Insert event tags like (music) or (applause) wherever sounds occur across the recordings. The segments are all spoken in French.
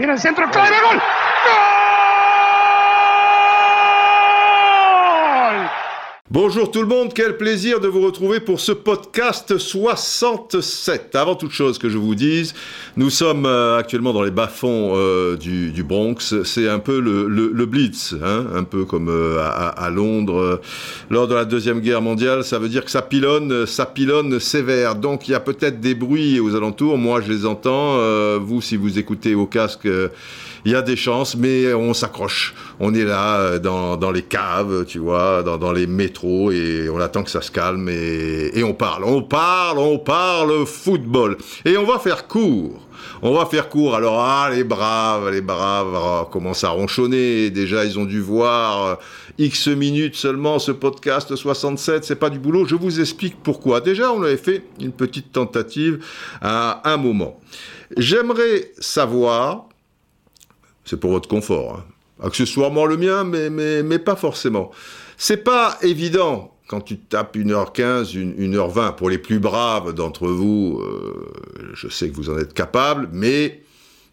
Tiene el centro clave, gol. Bonjour tout le monde, quel plaisir de vous retrouver pour ce podcast 67. Avant toute chose que je vous dise, nous sommes euh, actuellement dans les bas-fonds euh, du, Bronx. C'est un peu le, Blitz, hein, un peu comme euh, à, Londres lors de la Deuxième Guerre mondiale. Ça veut dire que ça pilonne, ça pilonne sévère. Donc il y a peut-être des bruits aux alentours. Moi, je les entends. vous, si vous écoutez au casque il y a des chances, mais on s'accroche. On est là dans, dans, les caves, tu vois, dans, dans, les métros, et on attend que ça se calme, et, et on parle. On parle, on parle football. Et on va faire court. On va faire court. Alors, ah, les braves, les braves oh, commencent à ronchonner. Déjà, ils ont dû voir euh, X minutes seulement ce podcast 67. C'est pas du boulot. Je vous explique pourquoi. Déjà, on avait fait une petite tentative à un moment. J'aimerais savoir c'est pour votre confort. Hein. Accessoirement le mien, mais, pas forcément. C'est pas évident quand tu tapes 1h15, 1h20. Pour les plus braves d'entre vous, euh, je sais que vous en êtes capables, mais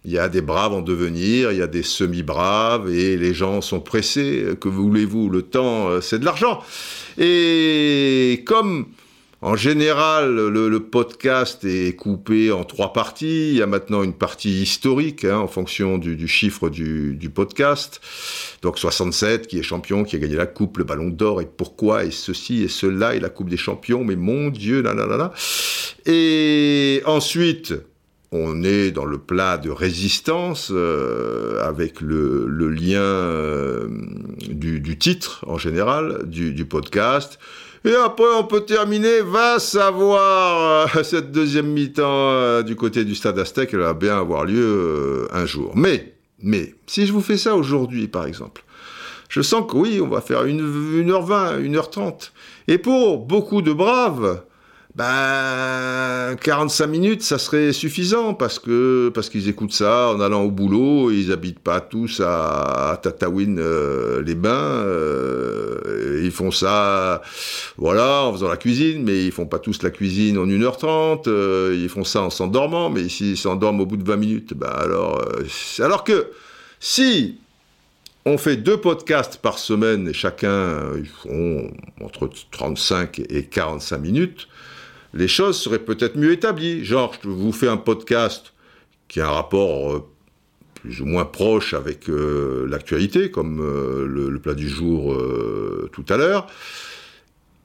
il y a des braves en devenir, il y a des semi-braves, et les gens sont pressés. Que voulez-vous Le temps, euh, c'est de l'argent. Et comme en général, le, podcast est coupé en trois parties. Il y a maintenant une partie historique hein, en fonction du, chiffre du, podcast. Donc 67, qui est champion, qui a gagné la coupe, le ballon d'or, et pourquoi, et ceci, et cela, et la coupe des champions, mais mon Dieu, là, là, là, là. Et ensuite, on est dans le plat de résistance euh, avec le, lien euh, du, titre en général du podcast et après, on peut terminer, va savoir, euh, (laughs) cette deuxième mi-temps euh, du côté du stade Aztec, elle va bien avoir lieu euh, un jour. Mais, mais, si je vous fais ça aujourd'hui, par exemple, je sens que oui, on va faire une, 1h20, 1h30. Et pour beaucoup de braves, ben, 45 minutes, ça serait suffisant parce que parce qu'ils écoutent ça en allant au boulot. Ils habitent pas tous à, Tataouine euh, les Bains. Euh, ils font ça, voilà, en faisant la cuisine, mais ils font pas tous la cuisine en 1h30. Euh, ils font ça en s'endormant, mais s'ils s'endorment au bout de 20 minutes, ben alors, alors que si on fait deux podcasts par semaine et chacun, ils font entre 35 et 45 minutes les choses seraient peut-être mieux établies. Genre, je vous fais un podcast qui a un rapport euh, plus ou moins proche avec euh, l'actualité, comme euh, le, plat du jour tout à l'heure.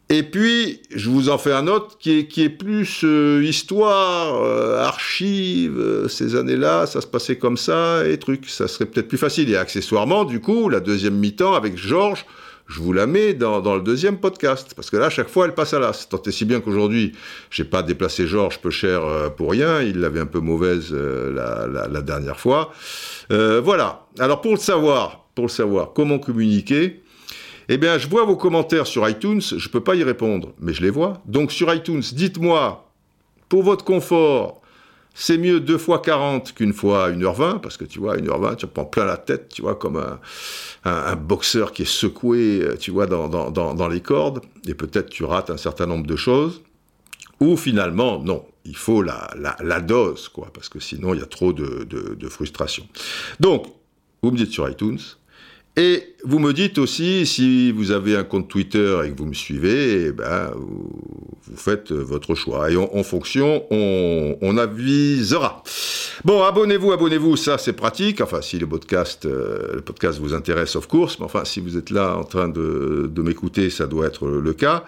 Et puis, je vous en fais un autre qui est, qui est plus histoire, archive, ces années-là, ça se passait comme ça, et trucs. Ça serait peut-être plus facile. Et accessoirement, du coup, la deuxième mi-temps avec Georges, je vous la mets dans, le deuxième podcast. Parce que là, à chaque fois, elle passe à l'as. Tant et si bien qu'aujourd'hui, j'ai pas déplacé Georges peu cher euh, pour rien. Il l'avait un peu mauvaise euh, la, dernière fois. Euh, voilà. Alors, pour le savoir, pour le savoir, comment communiquer eh bien, je vois vos commentaires sur iTunes, je peux pas y répondre, mais je les vois. Donc sur iTunes, dites-moi, pour votre confort, c'est mieux deux fois 40 qu'une fois 1h20, parce que tu vois, 1h20, tu prends plein la tête, tu vois, comme un, boxeur qui est secoué, euh, tu vois, dans, les cordes, et peut-être tu rates un certain nombre de choses. Ou finalement, non, il faut la, dose, quoi, parce que sinon il y a trop de, de frustration. Donc, vous me dites sur iTunes, et vous me dites aussi, si vous avez un compte Twitter et que vous me suivez, eh ben, vous, faites votre choix. Et en, fonction, on, avisera. Bon, abonnez-vous, abonnez-vous, ça c'est pratique. Enfin, si le podcast, euh, le podcast vous intéresse, of course. Mais enfin, si vous êtes là en train de, m'écouter, ça doit être le cas.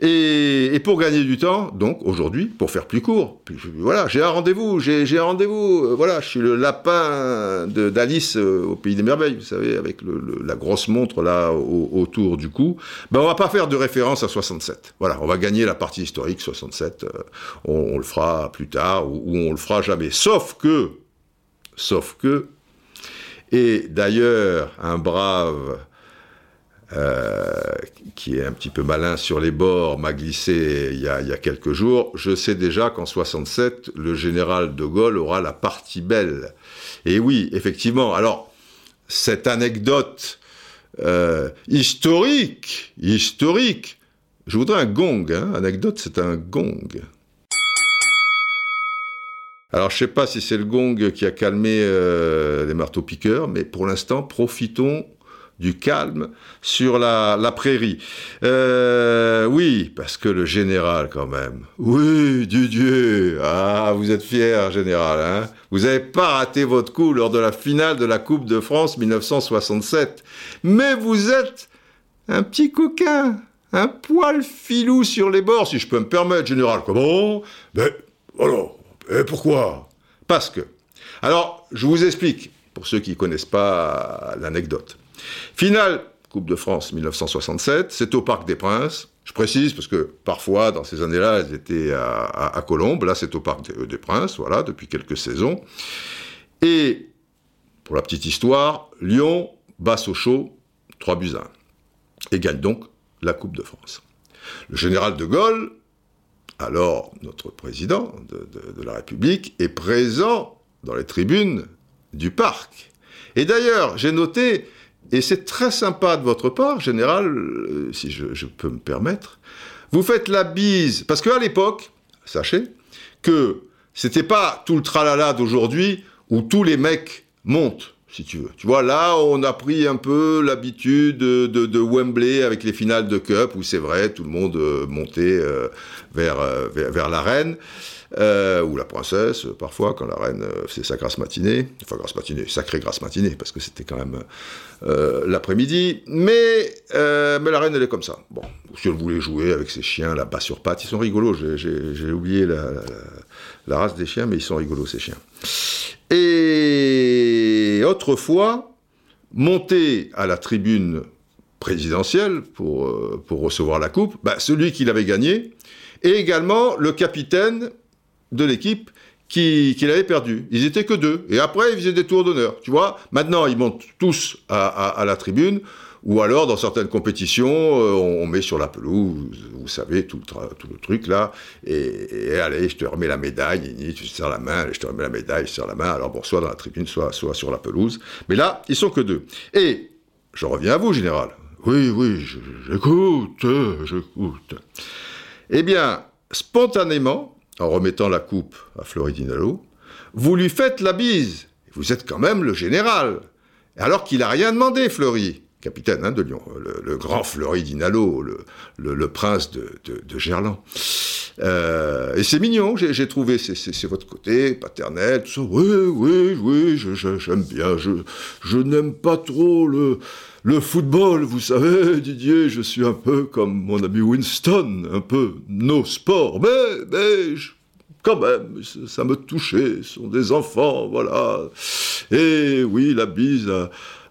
Et, pour gagner du temps, donc aujourd'hui, pour faire plus court, voilà, j'ai un rendez-vous, j'ai un rendez-vous. Euh, voilà, je suis le lapin d'Alice euh, au Pays des Merveilles, vous savez, avec le la grosse montre là autour du cou, ben on va pas faire de référence à 67. Voilà, on va gagner la partie historique 67. Euh, on, le fera plus tard ou, on le fera jamais. Sauf que, sauf que, et d'ailleurs un brave euh, qui est un petit peu malin sur les bords, m'a glissé il y, a, il y, a, quelques jours. Je sais déjà qu'en 67, le général de Gaulle aura la partie belle. Et oui, effectivement. Alors, cette anecdote euh, historique, historique. Je voudrais un gong. Hein. Anecdote, c'est un gong. Alors je sais pas si c'est le gong qui a calmé euh, les marteaux-piqueurs, mais pour l'instant, profitons du calme sur la, prairie. Euh, oui, parce que le général quand même. Oui, Dieu, Ah, vous êtes fier, général. Hein vous n'avez pas raté votre coup lors de la finale de la Coupe de France 1967. Mais vous êtes un petit coquin, un poil filou sur les bords, si je peux me permettre, général. Comment? Ben. Et pourquoi? Parce que. Alors, je vous explique, pour ceux qui ne connaissent pas l'anecdote. Finale Coupe de France 1967, c'est au Parc des Princes. Je précise parce que parfois, dans ces années-là, elles étaient à, à, Colombes. Là, c'est au Parc des, Princes, voilà, depuis quelques saisons. Et, pour la petite histoire, Lyon bat Sochaux 3 buts 1 et gagne donc la Coupe de France. Le général de Gaulle, alors notre président de, de la République, est présent dans les tribunes du parc. Et d'ailleurs, j'ai noté et c'est très sympa de votre part, général, euh, si je, peux me permettre. Vous faites la bise, parce qu'à l'époque, sachez, que c'était pas tout le tralala d'aujourd'hui où tous les mecs montent, si tu veux. Tu vois, là, on a pris un peu l'habitude de, Wembley avec les finales de Cup, où c'est vrai, tout le monde euh, montait euh, vers, vers, vers l'arène. Euh, ou la princesse, parfois, quand la reine euh, faisait sa grasse matinée, enfin grasse matinée, sacrée grasse matinée, parce que c'était quand même euh, l'après-midi, mais, mais la reine, elle est comme ça. Bon, si elle voulait jouer avec ses chiens là-bas sur pattes, ils sont rigolos, j'ai oublié la, la, race des chiens, mais ils sont rigolos, ces chiens. Et autrefois, monter à la tribune présidentielle pour, pour recevoir la coupe, bah, celui qui l'avait gagné, et également le capitaine de l'équipe qui, qui l'avait perdu. Ils étaient que deux. Et après, ils faisaient des tours d'honneur. Tu vois, maintenant, ils montent tous à, la tribune. Ou alors, dans certaines compétitions, euh, on, met sur la pelouse, vous savez, tout le, truc là, et, allez, je te remets la médaille, tu serres la main, je te remets la médaille, je serre la main, alors bon, soit dans la tribune, soit, soit sur la pelouse. Mais là, ils sont que deux. Et, je reviens à vous, général. Oui, oui, j'écoute, j'écoute. Eh bien, spontanément, en remettant la coupe à Floridinalo, vous lui faites la bise. Vous êtes quand même le général. Alors qu'il n'a rien demandé, Fleury, capitaine hein, de Lyon, le, grand Fleury Dinalo, le, prince de, Gerland. Euh, et c'est mignon, j'ai trouvé, c'est votre côté paternel, tout ça. Oui, oui, oui, j'aime bien. Je, n'aime pas trop le, le football, vous savez, Didier, je suis un peu comme mon ami Winston, un peu no sport, mais, mais quand même, ça me touchait, ce sont des enfants, voilà. Et oui, la bise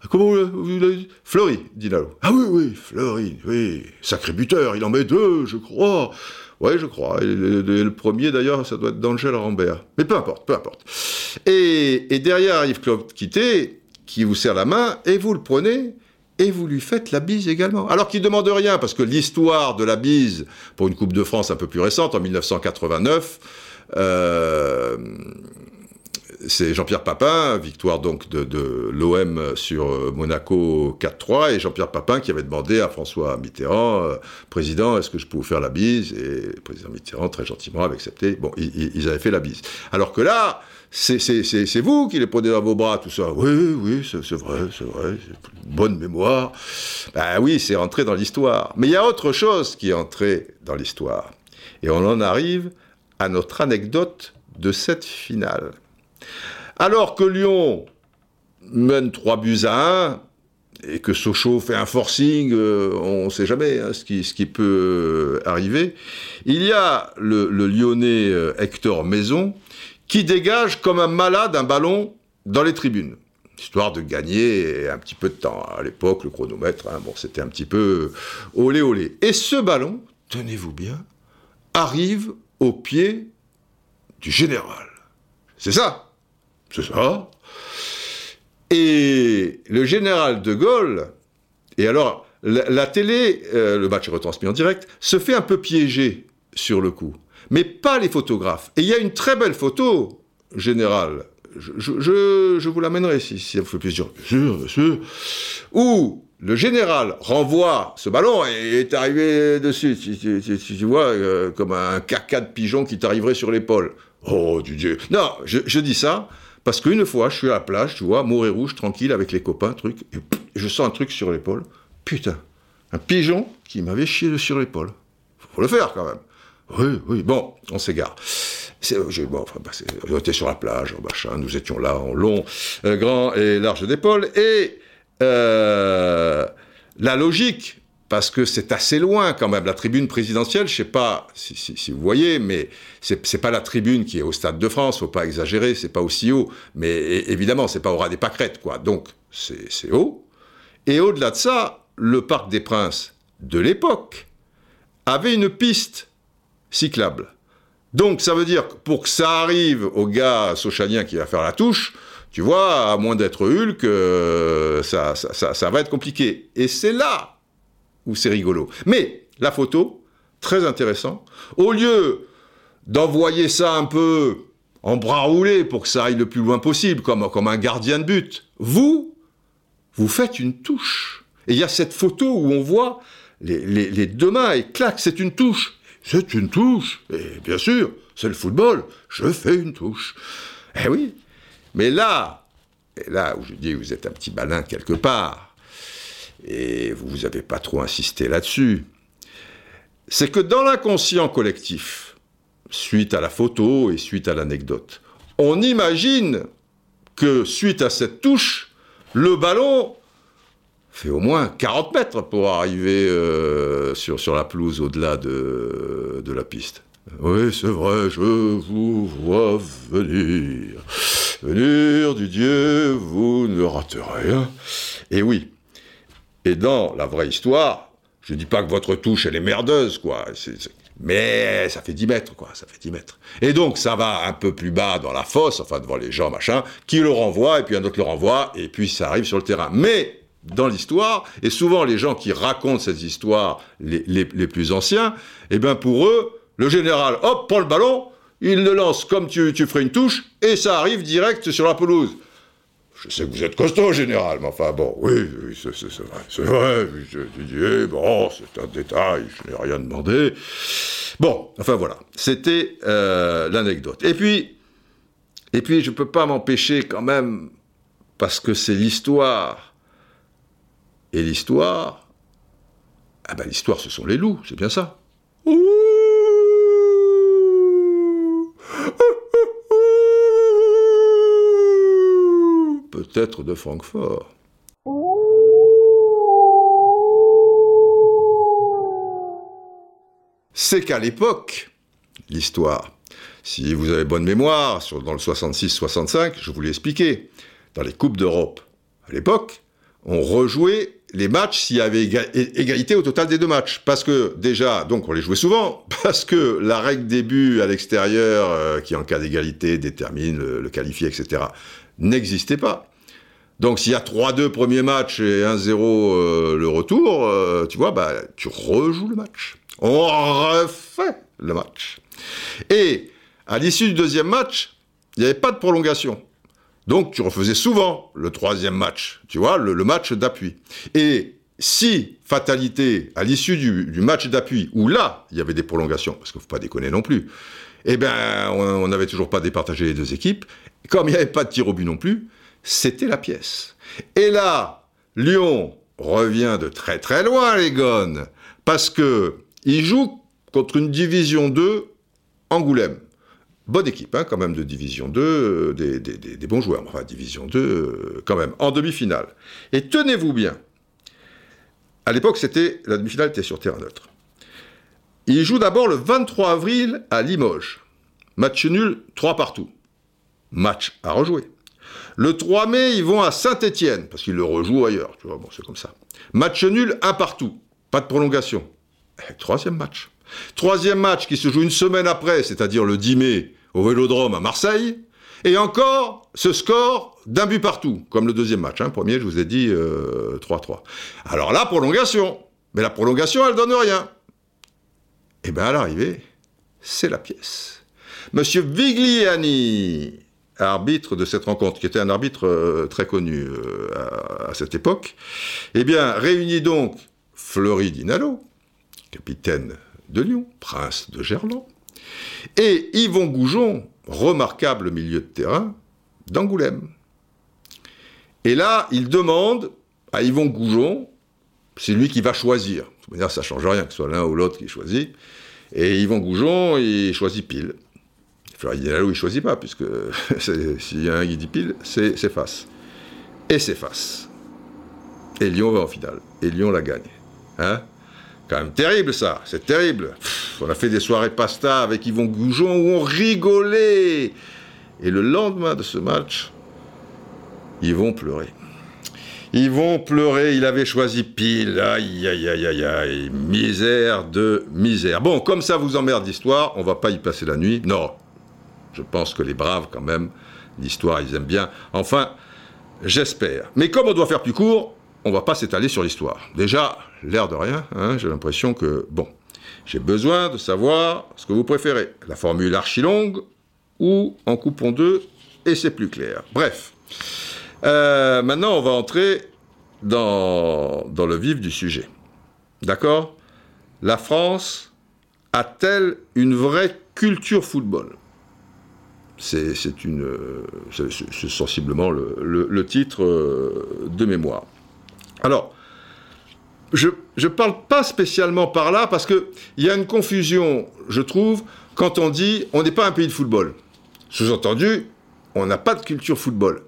Comment vous, l'avez dit Fleury, dit Lalo. Ah oui, oui, Fleury, oui. Sacré buteur, il en met deux, je crois. Oui, je crois. Le, premier, d'ailleurs, ça doit être d'Angèle Rambert. Mais peu importe, peu importe. Et, derrière Yves Claude Quitté, qui vous serre la main, et vous le prenez, et vous lui faites la bise également. Alors qu'il ne demande rien, parce que l'histoire de la bise, pour une Coupe de France un peu plus récente, en 1989, euh, c'est Jean-Pierre Papin, victoire donc de, l'OM sur Monaco 4-3, et Jean-Pierre Papin qui avait demandé à François Mitterrand, euh, président, est-ce que je peux vous faire la bise? Et le président Mitterrand très gentiment avait accepté. Bon, ils, avaient fait la bise. Alors que là, c'est vous qui les prenez dans vos bras, tout ça. Oui, oui, c'est vrai, c'est vrai, bonne mémoire. Ben oui, c'est entré dans l'histoire. Mais il y a autre chose qui est entré dans l'histoire. Et on en arrive à notre anecdote de cette finale. Alors que Lyon mène 3 buts à 1, et que Sochaux fait un forcing, euh, on ne sait jamais hein, ce, qui, peut arriver, il y a le, Lyonnais euh, Hector Maison qui dégage comme un malade un ballon dans les tribunes histoire de gagner un petit peu de temps. À l'époque, le chronomètre, hein, c'était un petit peu olé olé. Et ce ballon, tenez-vous bien, arrive au pied du général. C'est ça. C'est ça. Et le général de Gaulle, et alors la, télé, euh, le match est retransmis en direct, se fait un peu piéger sur le coup mais pas les photographes. Et il y a une très belle photo, générale, je, vous l'amènerai si, ça vous fait plaisir, bien sûr, bien sûr, où le général renvoie ce ballon et est arrivé dessus, tu, vois, euh, comme un caca de pigeon qui t'arriverait sur l'épaule. Oh, Dieu. Non, je, dis ça parce qu'une fois, je suis à la plage, tu vois, mourir rouge, tranquille, avec les copains, truc, et je sens un truc sur l'épaule. Putain, un pigeon qui m'avait chié sur l'épaule. Faut le faire quand même. Oui, oui, bon, on s'égare. Enfin, bah, on était sur la plage, machin, nous étions là en long, euh, grand et large d'épaule, et euh, la logique, parce que c'est assez loin quand même. La tribune présidentielle, je sais pas si, vous voyez, mais c'est pas la tribune qui est au Stade de France, faut pas exagérer, c'est pas aussi haut. Mais évidemment, c'est pas au ras des pâquerettes, quoi. Donc, c'est haut. Et au-delà de ça, le Parc des Princes de l'époque avait une piste cyclable. Donc, ça veut dire que pour que ça arrive au gars sochanien qui va faire la touche, tu vois, à moins d'être Hulk, euh, ça va être compliqué. Et c'est là ou c'est rigolo. Mais la photo, très intéressant. Au lieu d'envoyer ça un peu en bras roulés pour que ça aille le plus loin possible, comme, comme un gardien de but, vous, vous faites une touche. Et il y a cette photo où on voit les, deux mains et clac, c'est une touche. C'est une touche. Et bien sûr, c'est le football. Je fais une touche. Eh oui. Mais là, et là où je dis vous êtes un petit malin quelque part, et vous n'avez pas trop insisté là-dessus, c'est que dans l'inconscient collectif, suite à la photo et suite à l'anecdote, on imagine que suite à cette touche, le ballon fait au moins 40 mètres pour arriver euh, sur, sur la pelouse au-delà de, de la piste. Oui, c'est vrai, je vous vois venir. Venir du Dieu, vous ne raterez rien. Et oui, et dans la vraie histoire, je ne dis pas que votre touche, elle est merdeuse, quoi. Mais ça fait 10 mètres, quoi. Ça fait 10 mètres. Et donc, ça va un peu plus bas dans la fosse, enfin, devant les gens, machin, qui le renvoie, et puis un autre le renvoie, et puis ça arrive sur le terrain. Mais, dans l'histoire, et souvent les gens qui racontent ces histoires, les, plus anciens, eh bien, pour eux, le général, hop, prend le ballon, il le lance comme tu, tu ferais une touche, et ça arrive direct sur la pelouse. Je sais que vous êtes costaud, général, mais enfin bon, oui, oui c'est vrai, c'est vrai, je dis, bon, c'est un détail, je n'ai rien demandé. Bon, enfin voilà, c'était euh, l'anecdote. Et puis, et puis, je ne peux pas m'empêcher quand même, parce que c'est l'histoire. Et l'histoire, ah ben l'histoire, ce sont les loups, c'est bien ça. Ouh de Francfort. C'est qu'à l'époque, l'histoire, si vous avez bonne mémoire, dans le 66-65, je vous l'ai expliqué, dans les Coupes d'Europe, à l'époque, on rejouait les matchs s'il y avait égalité au total des deux matchs. Parce que déjà, donc on les jouait souvent, (laughs) parce que la règle des buts à l'extérieur, euh, qui en cas d'égalité détermine le qualifié, etc., n'existait pas. Donc s'il y a 3-2 premier match et 1-0 euh, le retour, euh, tu vois, bah, tu rejoues le match. On refait le match. Et à l'issue du deuxième match, il n'y avait pas de prolongation. Donc tu refaisais souvent le troisième match, tu vois, le, match d'appui. Et si, fatalité, à l'issue du, match d'appui, où là, il y avait des prolongations, parce qu'il ne faut pas déconner non plus, eh bien, on n'avait toujours pas départagé les deux équipes, comme il n'y avait pas de tir au but non plus, c'était la pièce. Et là, Lyon revient de très très loin, les Gones, parce que il joue contre une division 2 Angoulême. Bonne équipe, hein, quand même, de division 2, euh, des, bons joueurs, enfin, division 2, euh, quand même, en demi-finale. Et tenez-vous bien, à l'époque, c'était la demi-finale était sur terrain neutre. Il joue d'abord le 23 avril à Limoges. Match nul, 3 partout. Match à rejouer. Le 3 mai, ils vont à Saint-Étienne, parce qu'ils le rejouent ailleurs, tu vois, bon, c'est comme ça. Match nul, un partout, pas de prolongation. Eh, troisième match. Troisième match qui se joue une semaine après, c'est-à-dire le 10 mai, au Vélodrome à Marseille. Et encore, ce score d'un but partout, comme le deuxième match. Hein. Premier, je vous ai dit 3-3. Euh, Alors là, prolongation. Mais la prolongation, elle donne rien. Et eh bien à l'arrivée, c'est la pièce. Monsieur Vigliani, arbitre de cette rencontre, qui était un arbitre euh, très connu euh, à, cette époque, eh bien, réunit donc Fleury Dinalo, capitaine de Lyon, prince de Gerland, et Yvon Goujon, remarquable milieu de terrain d'Angoulême. Et là, il demande à Yvon Goujon, c'est lui qui va choisir. De toute ça ne change rien que ce soit l'un ou l'autre qui choisit. Et Yvon Goujon, il choisit pile. Florian Diallo, il choisit pas, puisque (laughs) s'il y a un qui dit pile, c'est face. Et c'est face. Et Lyon va en finale. Et Lyon la gagne. Hein? Quand même terrible ça, c'est terrible. on a fait des soirées pasta avec Yvon Goujon où on rigolait. Et le lendemain de ce match, pleurer. Ils vont pleurer, il avait choisi pile, aïe aïe aïe aïe aïe, misère de misère. Bon, comme ça vous emmerde l'histoire, on va pas y passer la nuit. Non, je pense que les braves, quand même, l'histoire, ils aiment bien. Enfin, j'espère. Mais comme on doit faire plus court, on va pas s'étaler sur l'histoire. Déjà, l'air de rien, hein, j'ai l'impression que, bon, j'ai besoin de savoir ce que vous préférez. La formule archi-longue ou en coupon deux, et c'est plus clair. Bref. Euh, maintenant, on va entrer dans, dans le vif du sujet. D'accord? La France a-t-elle une vraie culture football? C'est sensiblement le, titre euh, de mémoire. Alors, je ne parle pas spécialement par là parce qu'il y a une confusion, je trouve, quand on dit on n'est pas un pays de football. Sous-entendu, on n'a pas de culture football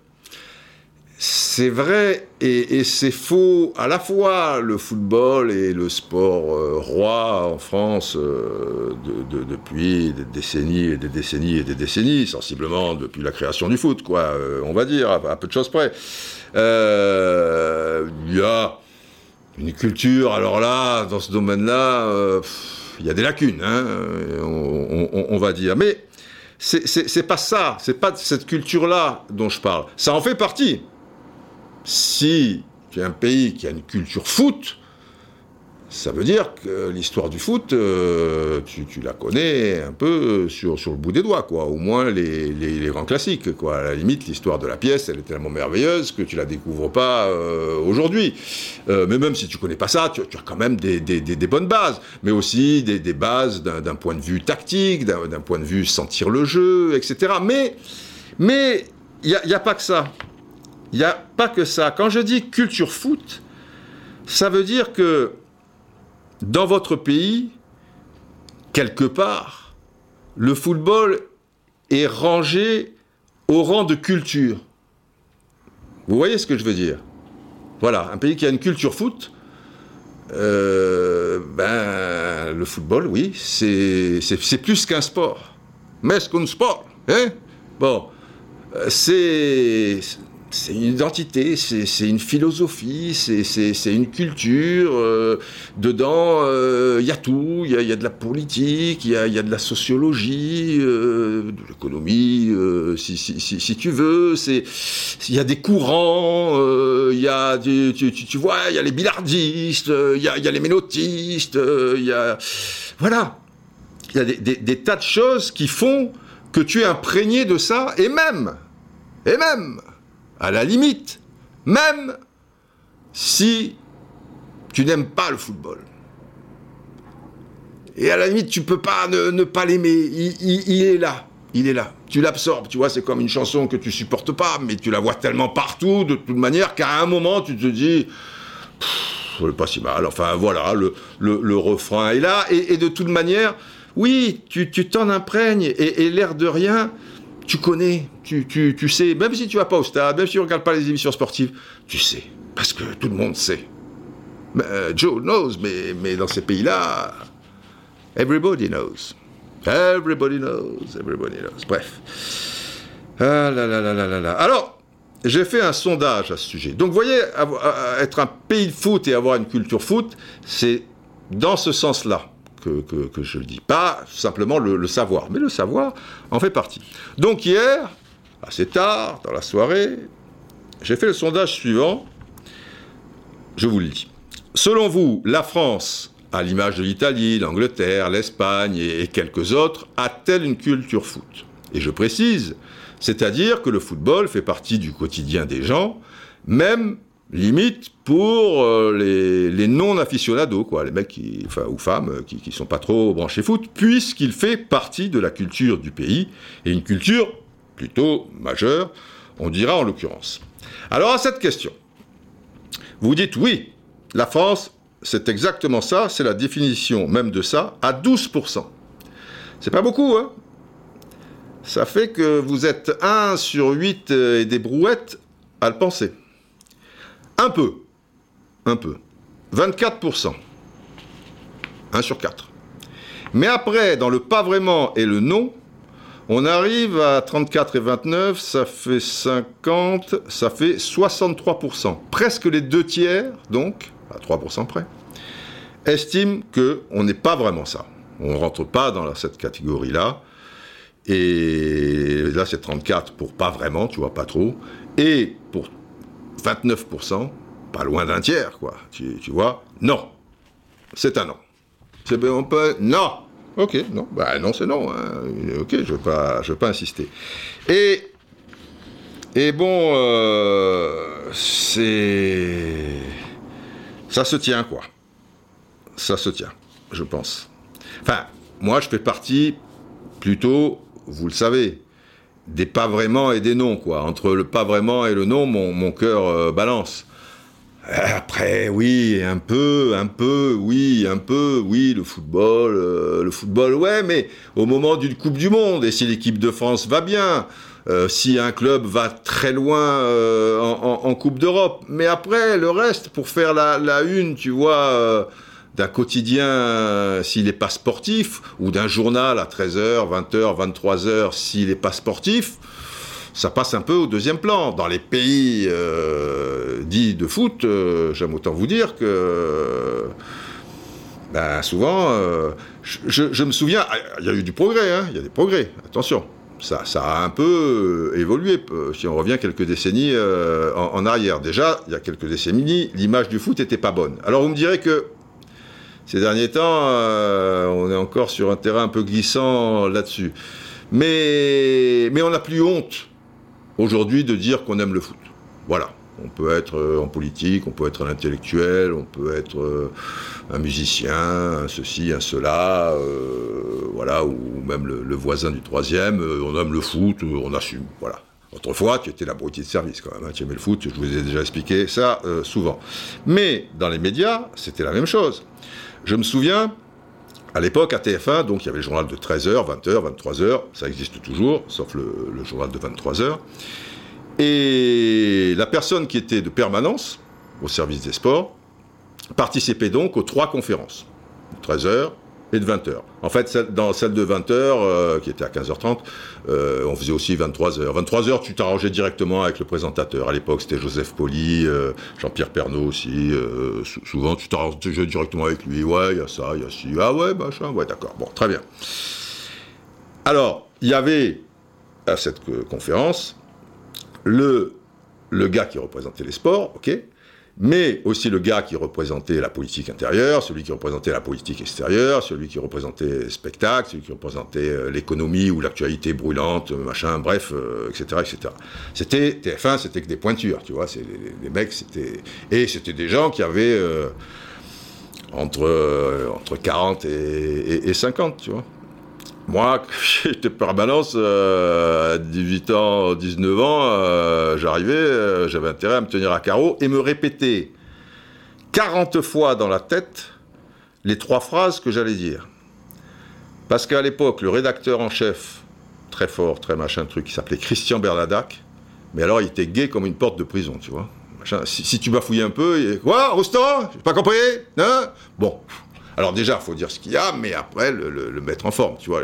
c'est vrai et, c'est faux à la fois. Le football est le sport euh, roi en France euh, depuis des décennies et des décennies et des décennies, sensiblement depuis la création du foot, quoi, euh, on va dire, à, peu de choses près. Il y a une culture, alors là, dans ce domaine-là, il y a des lacunes, hein, on, va dire. Mais c'est pas ça, c'est pas cette culture-là dont je parle. Ça en fait partie si tu es un pays qui a une culture foot, ça veut dire que l'histoire du foot, euh, tu, la connais un peu sur, sur le bout des doigts, quoi. Au moins les, les, grands classiques, quoi. À la limite, l'histoire de la pièce, elle est tellement merveilleuse que tu la découvres pas euh, aujourd'hui. Euh, mais même si tu connais pas ça, tu, as quand même des, bonnes bases, mais aussi des, bases d'un point de vue tactique, d'un point de vue sentir le jeu, etc. Mais il n'y y a pas que ça. Il n'y a pas que ça. Quand je dis culture foot, ça veut dire que dans votre pays, quelque part, le football est rangé au rang de culture. Vous voyez ce que je veux dire? Voilà, un pays qui a une culture foot, euh, ben, le football, oui, c'est plus qu'un sport. Mais qu'un sport, hein? Bon, euh, c'est c'est une identité, c'est une philosophie, c'est une culture. Euh, dedans, il euh, y a tout. Il y, a, de la politique, il y a, de la sociologie, euh, de l'économie, si, si, tu veux. Il y a des courants, il y a, tu, tu, vois, il y a les billardistes, il y a, les ménotistes, il y a... Voilà. Il y a des tas de choses qui font que tu es imprégné de ça, et même, et même, à la limite, même si tu n'aimes pas le football. Et à la limite, tu peux pas ne, pas l'aimer. Il, est là. Il est là. Tu l'absorbes. Tu vois, c'est comme une chanson que tu supportes pas, mais tu la vois tellement partout, de toute manière, qu'à un moment, tu te dis. C'est pas si mal. Enfin, voilà, le, refrain est là. Et, de toute manière, oui, tu t'en imprègnes. Et l'air de rien, tu connais, tu, tu, tu, sais, même si tu vas pas au stade, même si tu regardes pas les émissions sportives, tu sais, parce que tout le monde sait. Euh, Joe knows, mais, mais dans ces pays-là, everybody knows. Everybody knows, everybody knows. Bref. Ah là là là là là là. Alors, j'ai fait un sondage à ce sujet. Donc, vous voyez, être un pays de foot et avoir une culture foot, c'est dans ce sens-là que, je le dis. Pas simplement le, savoir, mais le savoir en fait partie. Donc hier, assez tard, dans la soirée, j'ai fait le sondage suivant. Je vous le dis. Selon vous, la France, à l'image de l'Italie, l'Angleterre, l'Espagne et quelques autres, a-t-elle une culture foot? Et je précise, c'est-à-dire que le football fait partie du quotidien des gens, même limite pour euh, les, non-aficionados, quoi, les mecs qui, ou femmes euh, qui, ne sont pas trop branchés foot, puisqu'il fait partie de la culture du pays, et une culture plutôt majeure, on dira en l'occurrence. Alors à cette question, vous dites oui, la France, c'est exactement ça, c'est la définition même de ça, à 12%. C'est pas beaucoup, hein Ça fait que vous êtes 1 sur 8 euh, et des brouettes à le penser. Un peu. Un peu. 24%. 1 sur 4. Mais après, dans le pas vraiment et le non, on arrive à 34 et 29, ça fait 50, ça fait 63%. Presque les deux tiers, donc, à 3% près, estiment qu'on n'est pas vraiment ça. On ne rentre pas dans cette catégorie-là. Et là, c'est 34 pour pas vraiment, tu vois, pas trop. Et pour 29%, pas loin d'un tiers, quoi. Tu, vois Non. C'est un non. C'est on peut. Non Ok, non. Bah non, c'est non. Hein. Ok, je ne vais, pas, je pas insister. Et. Et bon, euh, c'est. Ça se tient, quoi. Ça se tient, je pense. Enfin, moi, je fais partie plutôt, vous le savez, des pas vraiment et des non, quoi. Entre le pas vraiment et le non, mon, mon cœur euh, balance. Après, oui, un peu, un peu, oui, un peu, oui, le football, euh, le football, ouais, mais au moment d'une Coupe du Monde, et si l'équipe de France va bien, euh, si un club va très loin en, Coupe d'Europe, mais après, le reste, pour faire la, la une, tu vois d'un quotidien euh, s'il n'est pas sportif, ou d'un journal à 13h, 20h, 23h s'il n'est pas sportif, ça passe un peu au deuxième plan. Dans les pays euh, dits de foot, euh, j'aime autant vous dire que ben, souvent, je, me souviens, ah, il y a eu du progrès, hein, il y a des progrès, attention. Ça, a un peu évolué, si on revient quelques décennies en, en, arrière. Déjà, il y a quelques décennies, l'image du foot n'était pas bonne. Alors vous me direz que ces derniers temps, euh, on est encore sur un terrain un peu glissant là-dessus. Mais, mais on n'a plus honte aujourd'hui de dire qu'on aime le foot. Voilà. On peut être euh, en politique, on peut être un intellectuel, on peut être euh, un musicien, un ceci, un cela, voilà, ou même le, voisin du troisième. on aime le foot, on assume, voilà. Autrefois, tu étais la de service quand même, hein, tu aimais le foot, je vous ai déjà expliqué ça souvent. Mais dans les médias, c'était la même chose. Je me souviens, à l'époque, à TF1, donc il y avait le journal de 13h, 20h, 23h, ça existe toujours, sauf le, journal de 23h. Et la personne qui était de permanence au service des sports participait donc aux trois conférences, 13h, et de 20h. En fait, dans celle de 20h, euh, qui était à 15h30, euh, on faisait aussi 23h. 23h, tu t'arrangeais directement avec le présentateur. À l'époque, c'était Joseph Poli, euh, Jean-Pierre Pernaud aussi. souvent, tu t'arrangeais directement avec lui. Ouais, il y a ça, il y a ci. Ah ouais, machin. Ouais, d'accord. Bon, très bien. Alors, il y avait à cette conférence le, le gars qui représentait les sports, ok mais aussi le gars qui représentait la politique intérieure, celui qui représentait la politique extérieure, celui qui représentait le spectacle, celui qui représentait euh, l'économie ou l'actualité brûlante, euh, machin, bref, etc., euh, etc. C'était TF1, c'était que des pointures, tu vois, les, les, mecs, c'était et c'était des gens qui avaient entre entre 40 et, et 50, tu vois. Moi, (laughs) j'étais permanence, euh, à 18 ans, 19 ans, euh, j'arrivais, euh, j'avais intérêt à me tenir à carreau et me répéter 40 fois dans la tête les trois phrases que j'allais dire. Parce qu'à l'époque, le rédacteur en chef, très fort, très machin truc, qui s'appelait Christian Bernadac, mais alors il était gay comme une porte de prison, tu vois. Si, si, tu bafouillais un peu, il Quoi, Roustan J'ai pas compris hein? Bon, alors déjà, il faut dire ce qu'il y a, mais après, le, mettre en forme, tu vois.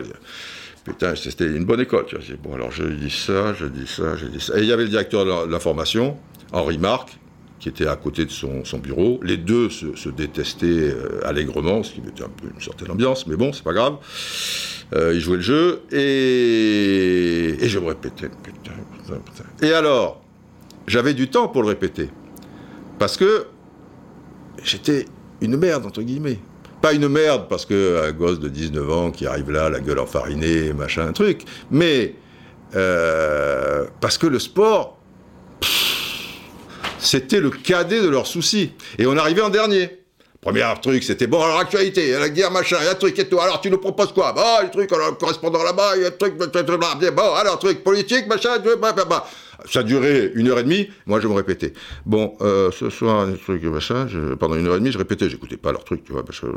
Putain, c'était une bonne école, tu. Bon, alors je dis ça, je dis ça, je dis ça. Et il y avait le directeur de l'information, Henri Marc, qui était à côté de son, bureau. Les deux se, détestaient euh, allègrement, ce qui mettait un peu une certaine ambiance, mais bon, c'est pas grave. Euh, ils jouaient le jeu, et, et je me répétais, putain, putain, putain. Et alors, j'avais du temps pour le répéter. Parce que j'étais une merde, entre guillemets. Pas une merde parce que un gosse de 19 ans qui arrive là, la gueule enfarinée, machin, truc, mais euh, parce que le sport, C'était le cadet de leurs soucis. Et on arrivait en dernier. Premier truc, c'était bon, alors actualité, la guerre, machin, il y a un truc et tout, alors tu nous proposes quoi? Bah, le truc, alors, correspondant là-bas, il y a un truc, bon, alors, truc politique, machin, bah. Ça durait une heure et demie, moi je me répétais. Bon, euh, ce soir, un truc, machin, pendant une heure et demie, je répétais, j'écoutais pas leur truc, tu vois, machin,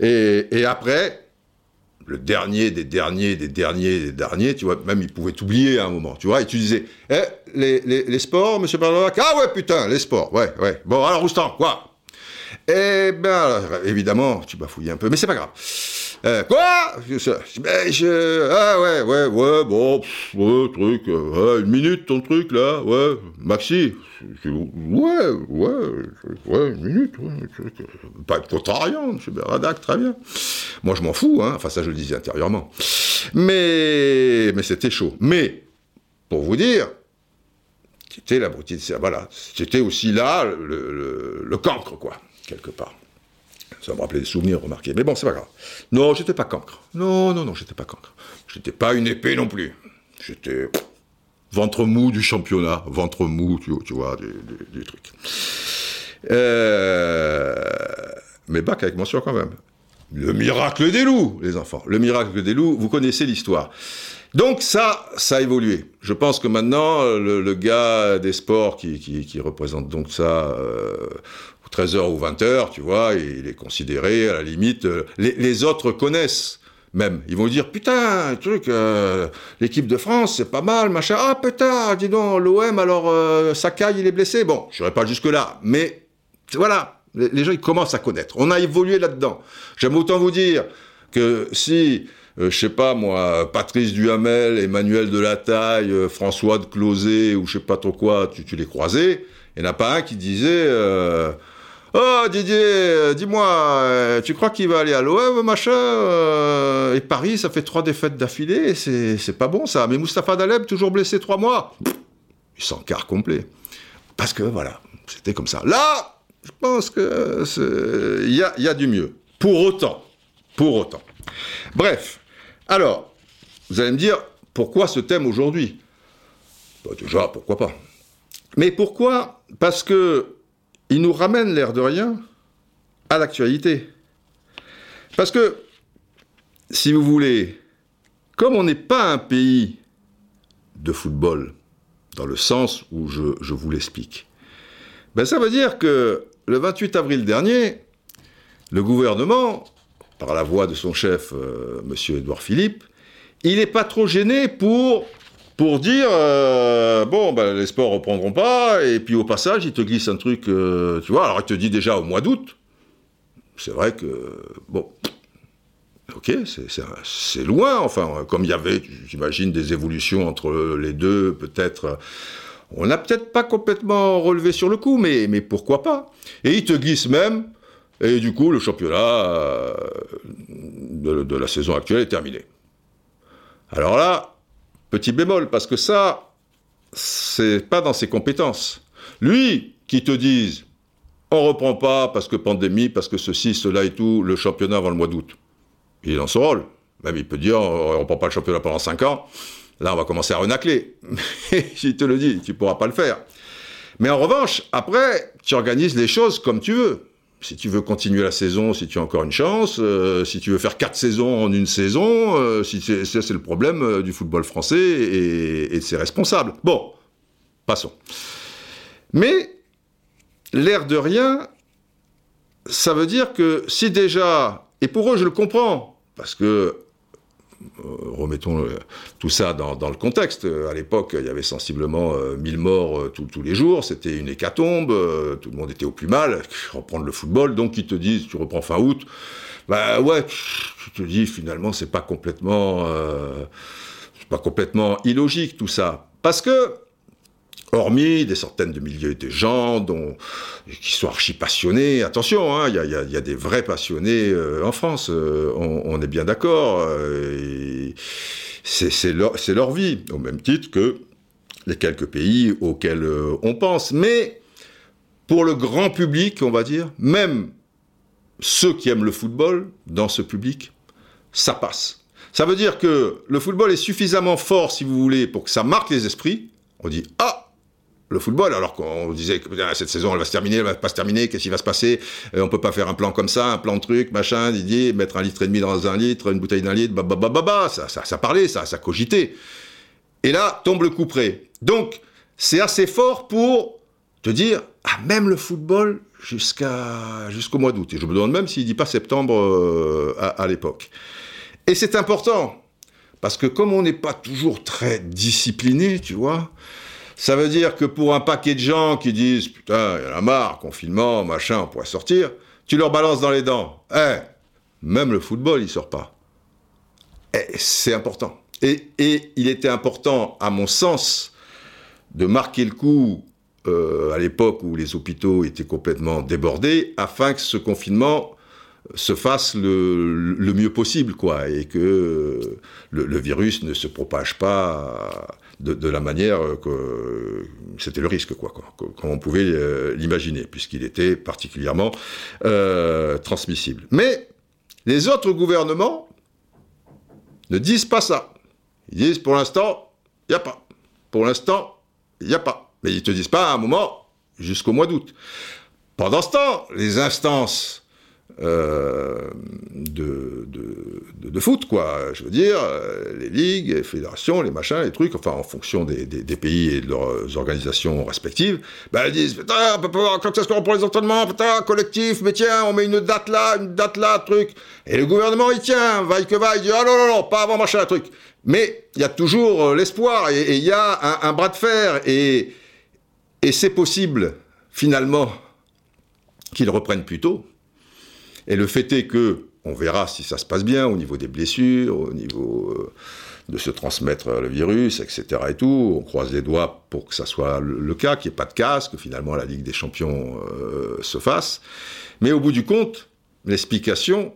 Et, et après, le dernier des derniers des derniers des derniers, tu vois, même il pouvait t'oublier à un moment, tu vois, et tu disais, eh, les, les, les sports, monsieur Barlovac Ah ouais, putain, les sports, ouais, ouais. Bon, alors Roustan, quoi? Eh ben, évidemment, tu bafouilles un peu, mais c'est pas grave. Euh, quoi? Ben, je, Ah ouais, ouais, ouais, bon, ouais, truc, euh, une minute ton truc là, ouais, Maxi, ouais, ouais, ouais, une minute, ouais, euh, pas contrariant, monsieur Beradac, très bien. Moi je m'en fous, hein, enfin ça je le disais intérieurement. Mais, mais c'était chaud. Mais, pour vous dire, c'était la de voilà, c'était aussi là le, le cancre, quoi quelque part. Ça me rappelait des souvenirs, remarqués. Mais bon, c'est pas grave. Non, j'étais pas cancre. Non, non, non, j'étais pas cancre. J'étais pas une épée non plus. J'étais ventre mou du championnat, ventre mou, tu, vois, du, truc. Euh, mais bac avec mention quand même. Le miracle des loups, les enfants. Le miracle des loups, vous connaissez l'histoire. Donc ça, ça a évolué. Je pense que maintenant, le, gars des sports qui, représente donc ça euh, 13h ou 20h, tu vois, il est considéré, à la limite, euh, les, autres connaissent même. Ils vont dire, putain, truc, euh, l'équipe de France, c'est pas mal, machin. Ah, putain, dis donc, l'OM, alors, euh, Sakai, il est blessé. Bon, je n'irai pas jusque-là, mais voilà, les, gens, ils commencent à connaître. On a évolué là-dedans. J'aime autant vous dire que si, je sais pas moi, Patrice Duhamel, Emmanuel Delataille, François de Closet, ou je sais pas trop quoi, tu, tu les croisais, il n'y en a pas un qui disait... Oh Didier, euh, dis-moi, euh, tu crois qu'il va aller à l'OM, machin euh, Et Paris, ça fait trois défaites d'affilée, c'est pas bon ça. Mais Mustapha Daleb, toujours blessé trois mois, il s'en quart complet. Parce que voilà, c'était comme ça. Là, je pense que il y a, y a du mieux. Pour autant, pour autant. Bref, alors, vous allez me dire, pourquoi ce thème aujourd'hui? Bah, Déjà, pourquoi pas? Mais pourquoi? Parce que il nous ramène, l'air de rien, à l'actualité. Parce que, si vous voulez, comme on n'est pas un pays de football, dans le sens où je, vous l'explique, ben ça veut dire que le 28 avril dernier, le gouvernement, par la voix de son chef, euh, M. Édouard Philippe, il n'est pas trop gêné pour pour dire euh, bon ben, les sports reprendront pas et puis au passage il te glisse un truc euh, tu vois alors il te dit déjà au mois d'août. C'est vrai que bon ok c'est loin enfin comme il y avait j'imagine des évolutions entre les deux peut-être on n'a peut-être pas complètement relevé sur le coup mais pourquoi pas? Et il te glisse même et du coup le championnat euh, de la saison actuelle est terminé. Alors là Petit bémol, parce que ça, c'est pas dans ses compétences. Lui, qui te dise, on reprend pas parce que pandémie, parce que ceci, cela et tout, le championnat avant le mois d'août. Il est dans son rôle. Même il peut dire, on reprend pas le championnat pendant 5 ans. Là, on va commencer à renacler. Mais (laughs) je te le dis, tu pourras pas le faire. Mais en revanche, après, tu organises les choses comme tu veux si tu veux continuer la saison, si tu as encore une chance, euh, si tu veux faire quatre saisons en une saison, euh, si c'est, le problème euh, du football français et, et de ses responsables. Bon, passons. Mais l'air de rien, ça veut dire que si déjà, et pour eux je le comprends, parce que remettons euh, tout ça dans, le contexte. À l'époque, il y avait sensiblement 1000 euh, morts tous les jours, c'était une hécatombe, tout le monde était au plus mal, reprendre le football, donc ils te disent, tu reprends fin août, bah ouais, tu te dis finalement c'est pas complètement, pas complètement illogique tout ça, parce que hormis des centaines de milliers de gens dont, qui sont archi passionnés. Attention, hein, il y, a, des vrais passionnés euh, en France, euh, on, est bien d'accord. Euh, c'est leur, leur, vie, au même titre que les quelques pays auxquels on pense. Mais pour le grand public, on va dire, même ceux qui aiment le football, dans ce public, ça passe. Ça veut dire que le football est suffisamment fort, si vous voulez, pour que ça marque les esprits. On dit, ah, le football, alors qu'on disait que cette saison elle va se terminer, elle va pas se terminer, qu'est-ce qui va se passer? Euh, On peut pas faire un plan comme ça, un plan de truc, machin, Didier, mettre un litre et demi dans un litre, une bouteille d'un litre, bah, ça, parlait, ça, cogitait. Et là, tombe le coup près. Donc, c'est assez fort pour te dire, ah, même le football jusqu'à jusqu'au mois d'août. Et je me demande même s'il dit pas septembre euh, à l'époque. Et c'est important, parce que comme on n'est pas toujours très discipliné, tu vois, ça veut dire que pour un paquet de gens qui disent putain, il y en a marre, confinement, machin, on pourrait sortir, tu leur balances dans les dents. Eh, même le football, il sort pas. Eh, c'est important. Et, et, il était important, à mon sens, de marquer le coup euh, à l'époque où les hôpitaux étaient complètement débordés, afin que ce confinement se fasse le, mieux possible, quoi, et que le, virus ne se propage pas de, la manière que c'était le risque, quoi, comme on pouvait euh, l'imaginer, puisqu'il était particulièrement euh, transmissible. Mais les autres gouvernements ne disent pas ça. Ils disent pour l'instant, il n'y a pas. Pour l'instant, il n'y a pas. Mais ils te disent pas à un moment jusqu'au mois d'août. Pendant ce temps, les instances euh, de, de, de, foot, quoi. Je veux dire, euh, les ligues, les fédérations, les machins, les trucs, enfin, en fonction des, des, pays et de leurs organisations respectives, ben, elles disent, putain, on peut pas, quand est-ce qu'on pour les entraînements, putain, collectif, mais tiens, on met une date là, une date là, truc. Et le gouvernement, il tient, vaille que vaille, il dit, ah non, non, non, pas avant machin, truc. Mais il y a toujours euh, l'espoir et il y a un, un, bras de fer et, et c'est possible, finalement, qu'ils reprennent plus tôt. Et le fait est que, on verra si ça se passe bien au niveau des blessures, au niveau euh, de se transmettre le virus, etc. et tout. On croise les doigts pour que ça soit le, cas, qu'il n'y ait pas de casque, que finalement la Ligue des Champions euh, se fasse. Mais au bout du compte, l'explication,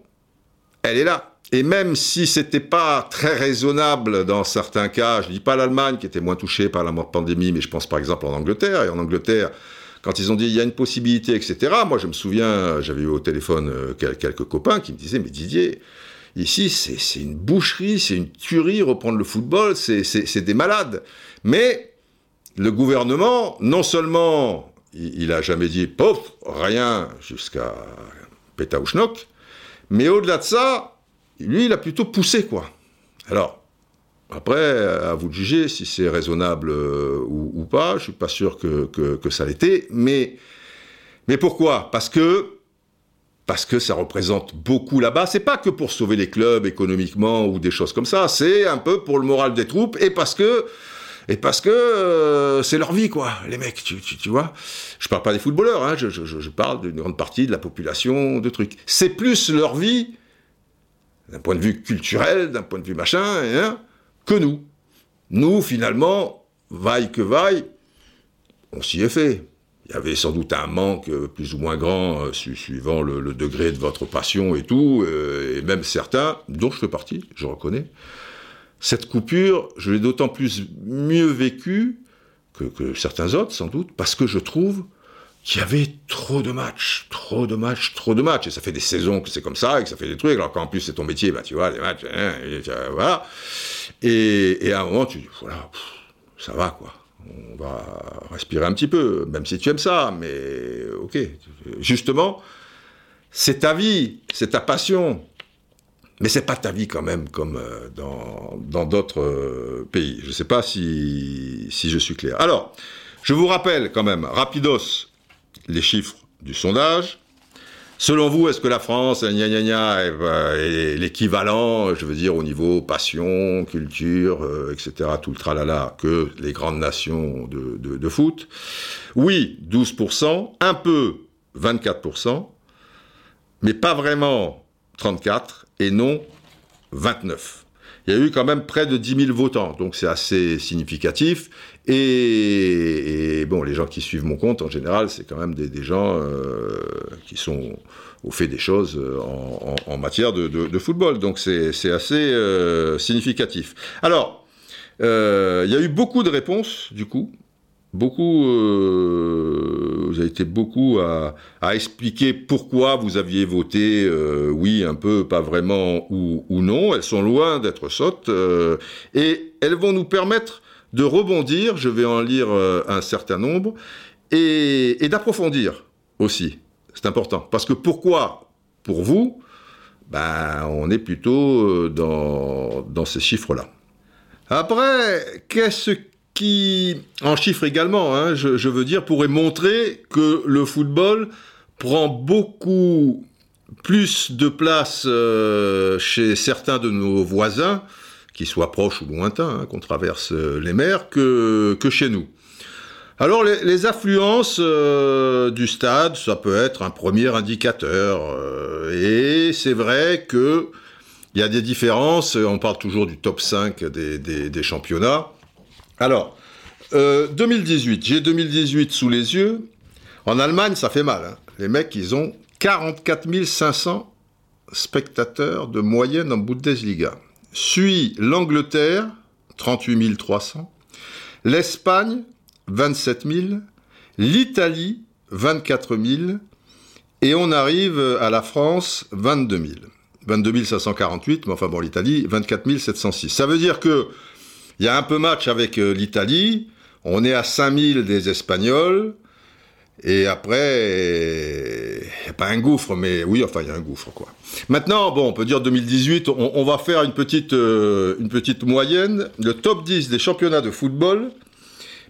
elle est là. Et même si c'était pas très raisonnable dans certains cas, je dis pas l'Allemagne qui était moins touchée par la pandémie, mais je pense par exemple en Angleterre. Et en Angleterre, quand ils ont dit il y a une possibilité, etc. Moi, je me souviens, j'avais eu au téléphone euh, quelques copains qui me disaient mais Didier, ici c'est une boucherie, c'est une tuerie reprendre le football, c'est des malades. Mais le gouvernement, non seulement il, il a jamais dit pauvre rien jusqu'à Pétaouchnok, mais au-delà de ça, lui, il a plutôt poussé quoi. Alors après, à vous de juger si c'est raisonnable euh, ou, pas. Je suis pas sûr que, que, ça l'était. Mais, mais pourquoi? Parce que parce que ça représente beaucoup là-bas. C'est pas que pour sauver les clubs économiquement ou des choses comme ça. C'est un peu pour le moral des troupes et parce que et parce que euh, c'est leur vie, quoi, les mecs, tu, tu, tu, vois? Je parle pas des footballeurs, hein, je, je, je parle d'une grande partie de la population, de trucs. C'est plus leur vie, d'un point de vue culturel, d'un point de vue machin, que nous. Nous, finalement, vaille que vaille, on s'y est fait. Il y avait sans doute un manque plus ou moins grand, euh, suivant le, degré de votre passion et tout, euh, et même certains, dont je fais partie, je reconnais. Cette coupure, je l'ai d'autant plus mieux vécue que, que, certains autres, sans doute, parce que je trouve qu'il y avait trop de matchs, trop de matchs, trop de matchs. Et ça fait des saisons que c'est comme ça, et que ça fait des trucs, alors qu'en plus c'est ton métier, bah, tu vois, les matchs, hein, voilà. Et, à un moment, tu dis, voilà, ça va, quoi. On va respirer un petit peu, même si tu aimes ça, mais ok. Justement, c'est ta vie, c'est ta passion. Mais c'est pas ta vie quand même, comme euh, dans d'autres euh, pays. Je sais pas si, si je suis clair. Alors, je vous rappelle quand même, rapidos, les chiffres du sondage. Selon vous, est-ce que la France, gna gna gna, est, l'équivalent, je veux dire, au niveau passion, culture, euh, etc., tout le tralala, que les grandes nations de foot? Oui, 12%, un peu 24%, mais pas vraiment 34%, et non 29%. Il y a eu quand même près de 10 000 votants, donc c'est assez significatif. Et, bon, les gens qui suivent mon compte, en général, c'est quand même des, gens euh, qui sont au fait des choses en, en, matière de, football. Donc c'est assez euh, significatif. Alors, euh, il y a eu beaucoup de réponses, du coup. Beaucoup, euh, vous avez été beaucoup à, expliquer pourquoi vous aviez voté euh, oui, un peu, pas vraiment ou non. Elles sont loin d'être sottes et elles vont nous permettre de rebondir, je vais en lire euh, un certain nombre, et, d'approfondir aussi. C'est important. Parce que pourquoi, pour vous, ben, on est plutôt euh, dans, ces chiffres-là. Après, qu'est-ce qui, en chiffres également, hein, je, veux dire, pourrait montrer que le football prend beaucoup plus de place euh, chez certains de nos voisins, qu'ils soient proches ou lointains, hein, qu'on traverse euh, les mers, que, chez nous. Alors les, affluences euh, du stade, ça peut être un premier indicateur, et c'est vrai que il y a des différences, on parle toujours du top 5 des, des championnats. Alors, 2018, j'ai 2018 sous les yeux. En Allemagne, ça fait mal. Hein. Les mecs, ils ont 44 500 spectateurs de moyenne en Bundesliga. Suit l'Angleterre, 38 300. L'Espagne, 27 000. L'Italie, 24 000. Et on arrive à la France, 22 000. 22 548, mais enfin bon, l'Italie, 24 706. Ça veut dire que il y a un peu match avec euh, l'Italie, on est à 5000 des Espagnols, et après, il n'y a pas un gouffre, mais oui, enfin, il y a un gouffre, quoi. Maintenant, bon, on peut dire 2018, on, va faire une petite, euh, une petite moyenne, le top 10 des championnats de football.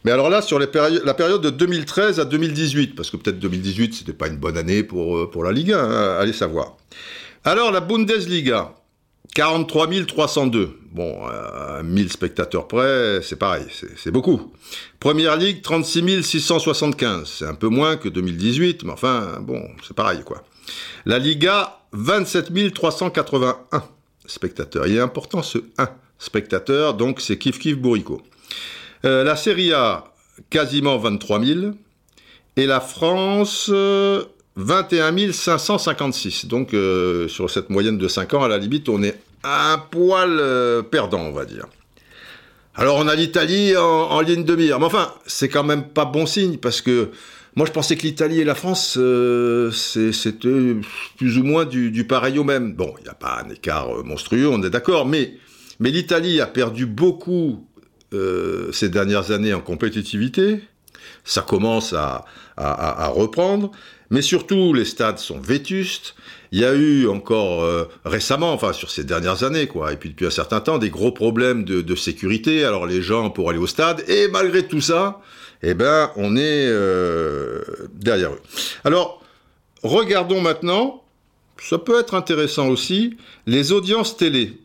Mais alors là, sur la période de 2013 à 2018, parce que peut-être 2018, c'était pas une bonne année pour, euh, pour la Ligue 1, hein, allez savoir. Alors, la Bundesliga, 43 302. Bon, à euh, 1000 spectateurs près, c'est pareil, c'est beaucoup. Première Ligue, 36 675. C'est un peu moins que 2018, mais enfin, bon, c'est pareil, quoi. La Liga, 27 381 spectateurs. Il est important ce 1 spectateur, donc c'est Kif Kif Bourrico. Euh, la Serie A, quasiment 23 000. Et la France, 21 556. Donc, euh, sur cette moyenne de 5 ans, à la limite, on est un poil euh, perdant, on va dire. Alors, on a l'Italie en, ligne de mire. Mais enfin, c'est quand même pas bon signe, parce que moi, je pensais que l'Italie et la France, euh, c'était plus ou moins du, pareil au même. Bon, il n'y a pas un écart monstrueux, on est d'accord, mais, mais l'Italie a perdu beaucoup ces dernières années en compétitivité. Ça commence à reprendre. Mais surtout, les stades sont vétustes. Il y a eu encore euh, récemment, enfin sur ces dernières années, quoi, et puis depuis un certain temps, des gros problèmes de, sécurité. Alors les gens pour aller au stade, et malgré tout ça, eh ben, on est euh, derrière eux. Alors, regardons maintenant. Ça peut être intéressant aussi les audiences télé.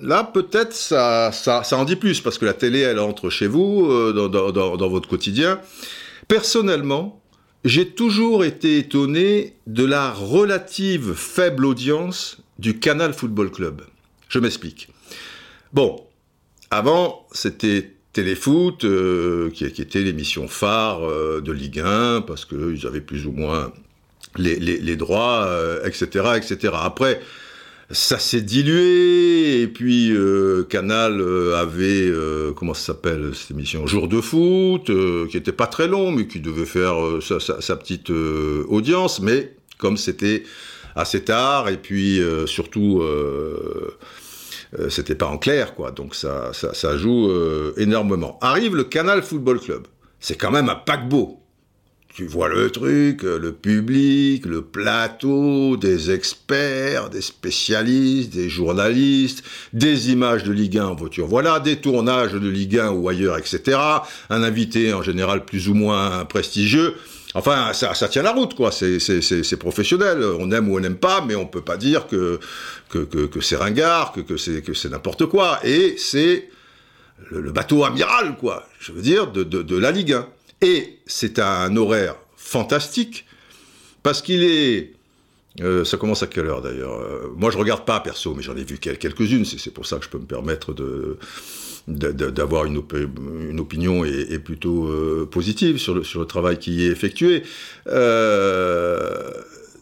Là, peut-être ça, ça, en dit plus parce que la télé, elle entre chez vous, euh, dans votre quotidien. Personnellement, j'ai toujours été étonné de la relative faible audience du Canal Football Club. Je m'explique. Bon, avant, c'était Téléfoot, euh, qui, était l'émission phare euh, de Ligue 1, parce qu'ils avaient plus ou moins les, droits, etc., euh, etc. Après, ça s'est dilué, et puis euh, Canal euh, avait, euh, comment ça s'appelle cette émission, Jour de foot, qui était pas très long, mais qui devait faire sa, petite audience, mais comme c'était assez tard, et puis surtout, c'était pas en clair, quoi, donc ça, ça, ça joue énormément. Arrive le Canal Football Club, c'est quand même un paquebot, tu vois le truc, le public, le plateau, des experts, des spécialistes, des journalistes, des images de Ligue 1 en voiture. Voilà, des tournages de Ligue 1 ou ailleurs, etc. Un invité en général plus ou moins prestigieux. Enfin, ça, tient la route, quoi. C'est professionnel. On aime ou on n'aime pas, mais on peut pas dire que que, c'est ringard, que, que c'est n'importe quoi. Et c'est le, bateau amiral, quoi. Je veux dire, de, de la Ligue 1. Et c'est un horaire fantastique, parce qu'il est... Euh, ça commence à quelle heure d'ailleurs euh, Moi je regarde pas perso, mais j'en ai vu quelques-unes, c'est pour ça que je peux me permettre de d'avoir une, une, opinion et, plutôt euh, positive sur le, sur le travail qui est effectué.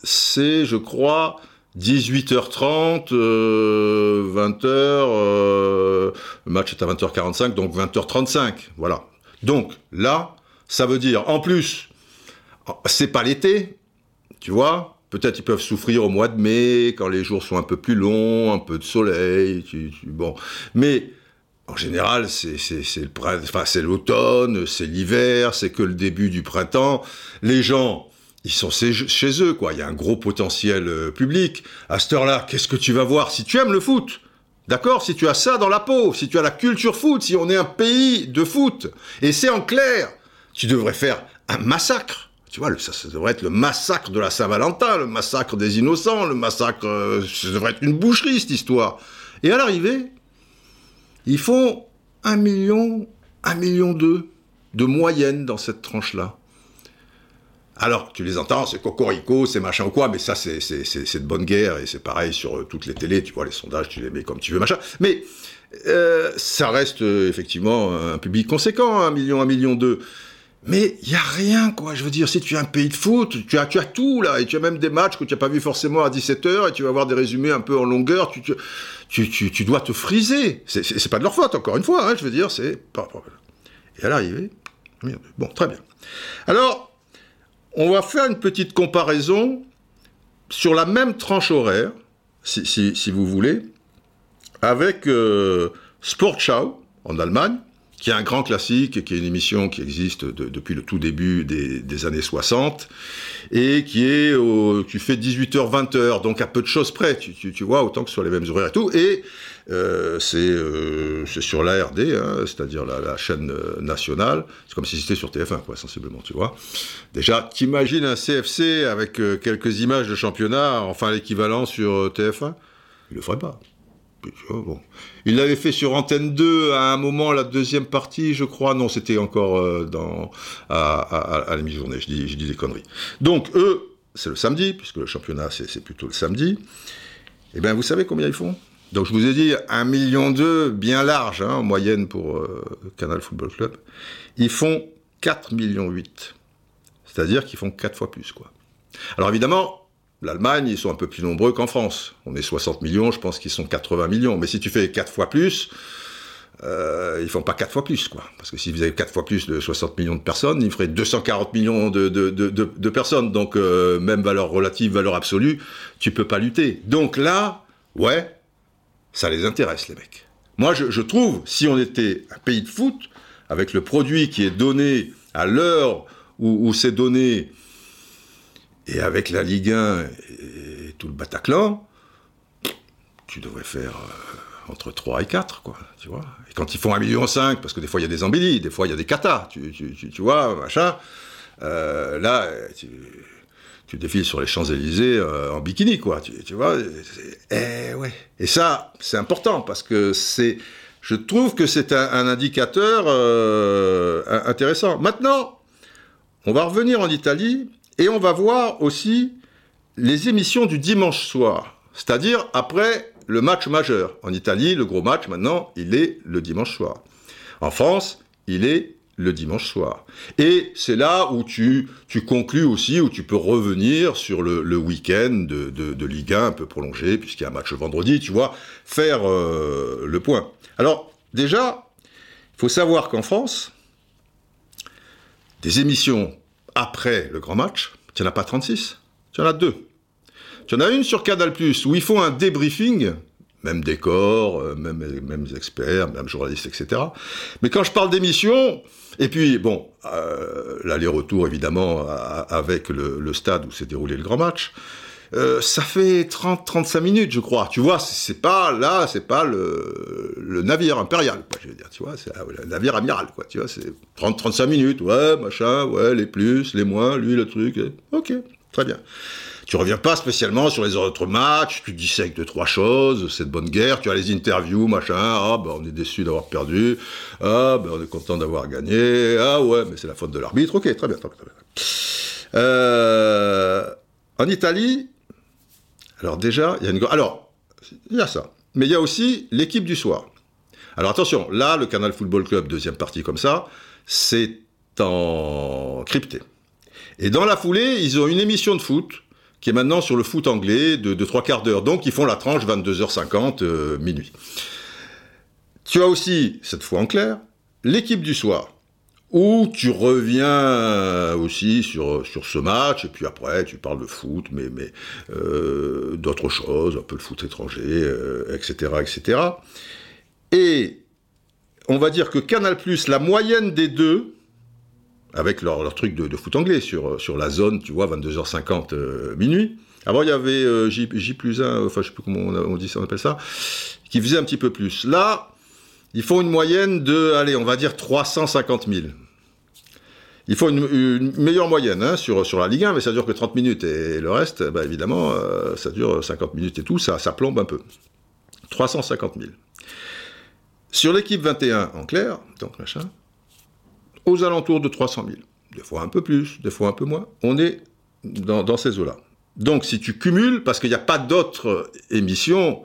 c'est, je crois, 18h30, 20h, le match est à 20h45, donc 20h35, voilà. Donc là, ça veut dire, en plus, c'est pas l'été, tu vois. Peut-être ils peuvent souffrir au mois de mai, quand les jours sont un peu plus longs, un peu de soleil, bon. Mais en général, c'est l'automne, c'est l'hiver, c'est que le début du printemps. Les gens, ils sont chez eux, quoi. Il y a un gros potentiel euh, public. À cette heure-là, qu'est-ce que tu vas voir si tu aimes le foot? D'accord? Si tu as ça dans la peau, si tu as la culture foot, si on est un pays de foot, et c'est en clair, tu devrais faire un massacre. Tu vois, ça, devrait être le massacre de la Saint-Valentin, le massacre des innocents, le massacre... Euh, ça devrait être une boucherie, cette histoire. Et à l'arrivée, ils font un million, un million deux de moyenne dans cette tranche-là. Alors, tu les entends, c'est cocorico, c'est machin ou quoi, mais ça, c'est, de bonne guerre, et c'est pareil sur euh, toutes les télés, tu vois, les sondages, tu les mets comme tu veux, machin. Mais euh, ça reste effectivement un public conséquent, un million, un million deux. Mais il y a rien, quoi. Je veux dire, si tu as un pays de foot, tu as, tout, là. Et tu as même des matchs que tu n'as pas vu forcément à 17h, et tu vas avoir des résumés un peu en longueur. Tu, dois te friser. C'est pas de leur faute, encore une fois, hein, je veux dire, c'est pas Et à l'arrivée, bon, très bien. Alors, on va faire une petite comparaison sur la même tranche horaire, si, si, vous voulez, avec euh, Sportschau en Allemagne, qui est un grand classique, qui est une émission qui existe depuis le tout début des, années 60, et qui est qui fait 18h-20h, donc à peu de choses près, tu, tu, vois, autant que sur les mêmes horaires et tout, et euh, euh, c'est sur l'ARD, hein, c'est-à-dire la, chaîne euh, nationale, c'est comme si c'était sur TF1, quoi, sensiblement, tu vois. Déjà, t'imagines un CFC avec quelques images de championnat, enfin l'équivalent sur TF1 Il le ferait pas. Il l'avait fait sur Antenne 2 à un moment, la deuxième partie, je crois. Non, c'était encore euh, dans, à, la mi-journée, je dis, des conneries. Donc, eux, c'est le samedi, puisque le championnat, c'est plutôt le samedi. Eh bien, vous savez combien ils font? Donc, je vous ai dit, un million d'eux, bien large, hein, en moyenne pour euh, Canal Football Club. Ils font 4 millions 8. C'est-à-dire qu'ils font 4 fois plus, quoi. Alors, évidemment, L'Allemagne, ils sont un peu plus nombreux qu'en France. On est 60 millions, je pense qu'ils sont 80 millions. Mais si tu fais 4 fois plus, euh, ils font pas 4 fois plus, quoi. Parce que s'ils faisaient 4 fois plus de 60 millions de personnes, ils feraient 240 millions de, de, de, personnes. Donc, euh, même valeur relative, valeur absolue, tu peux pas lutter. Donc là, ouais, ça les intéresse, les mecs. Moi, je, trouve, si on était un pays de foot, avec le produit qui est donné à l'heure où c'est donné et avec la Ligue 1 et tout le Bataclan, tu devrais faire euh, entre 3 et 4, quoi, tu vois. Et quand ils font 1,5 million, parce que des fois il y a des embellis, des fois il y a des katas, tu, vois, machin, euh, là, tu, défiles sur les Champs-Élysées euh, en bikini, quoi, tu, vois. Et, ouais. et ça, c'est important, parce que c'est... Je trouve que c'est un, indicateur intéressant. Maintenant, on va revenir en Italie et on va voir aussi les émissions du dimanche soir, c'est-à-dire après le match majeur. En Italie, le gros match maintenant, il est le dimanche soir. En France, il est le dimanche soir. Et c'est là où tu, tu conclus aussi, où tu peux revenir sur le, week-end de, de, Ligue 1 un peu prolongé, puisqu'il y a un match vendredi, tu vois, faire euh, le point. Alors, déjà, il faut savoir qu'en France, des émissions après le grand match, tu n'en as pas 36, tu en as deux. Tu en as une sur Canal+, où ils font un débriefing, même décor, euh, même, experts, même journalistes, etc. Mais quand je parle d'émission, et puis, bon, euh, l'aller-retour, évidemment, avec le, stade où s'est déroulé le grand match, euh, ça fait 30-35 minutes, je crois. Tu vois, c'est pas là, c'est pas le, navire impérial, quoi, je veux dire, tu vois, c'est le navire amiral, quoi, tu vois, c'est 30-35 minutes, ouais, machin, ouais, les plus, les moins, lui, le truc, ok, très bien. Tu reviens pas spécialement sur les autres matchs, tu dissèques deux, trois choses, c'est de bonne guerre, tu as les interviews, machin, ah, ben, on est déçu d'avoir perdu, ah, ben, on est content d'avoir gagné, ah, ouais, mais c'est la faute de l'arbitre, ok, très bien, très bien, très bien. Euh, en Italie, alors déjà, il y a une... Alors, il y a ça. Mais il y a aussi l'équipe du soir. Alors attention, là, le Canal Football Club, deuxième partie comme ça, c'est en crypté. Et dans la foulée, ils ont une émission de foot qui est maintenant sur le foot anglais de, trois quarts d'heure. Donc ils font la tranche 22h50, euh, minuit. Tu as aussi, cette fois en clair, l'équipe du soir où tu reviens aussi sur, sur ce match, et puis après tu parles de foot, mais, mais euh, d'autres choses, un peu le foot étranger, etc., euh, etc. Et on va dire que Canal+, la moyenne des deux, avec leur, truc de, foot anglais sur, sur la zone, tu vois, 22h50 euh, minuit. Avant, il y avait euh, J, plus 1, enfin, je sais plus comment on, dit ça, on appelle ça, qui faisait un petit peu plus. Là, ils font une moyenne de, allez, on va dire 350 000. Il faut une, meilleure moyenne hein, sur, la Ligue 1, mais ça dure que 30 minutes. Et le reste, bah, évidemment, euh, ça dure 50 minutes et tout, ça, ça plombe un peu. 350 000. Sur l'équipe 21, en clair, donc machin, aux alentours de 300 000. Des fois un peu plus, des fois un peu moins. On est dans, ces eaux-là. Donc si tu cumules, parce qu'il n'y a pas d'autres émissions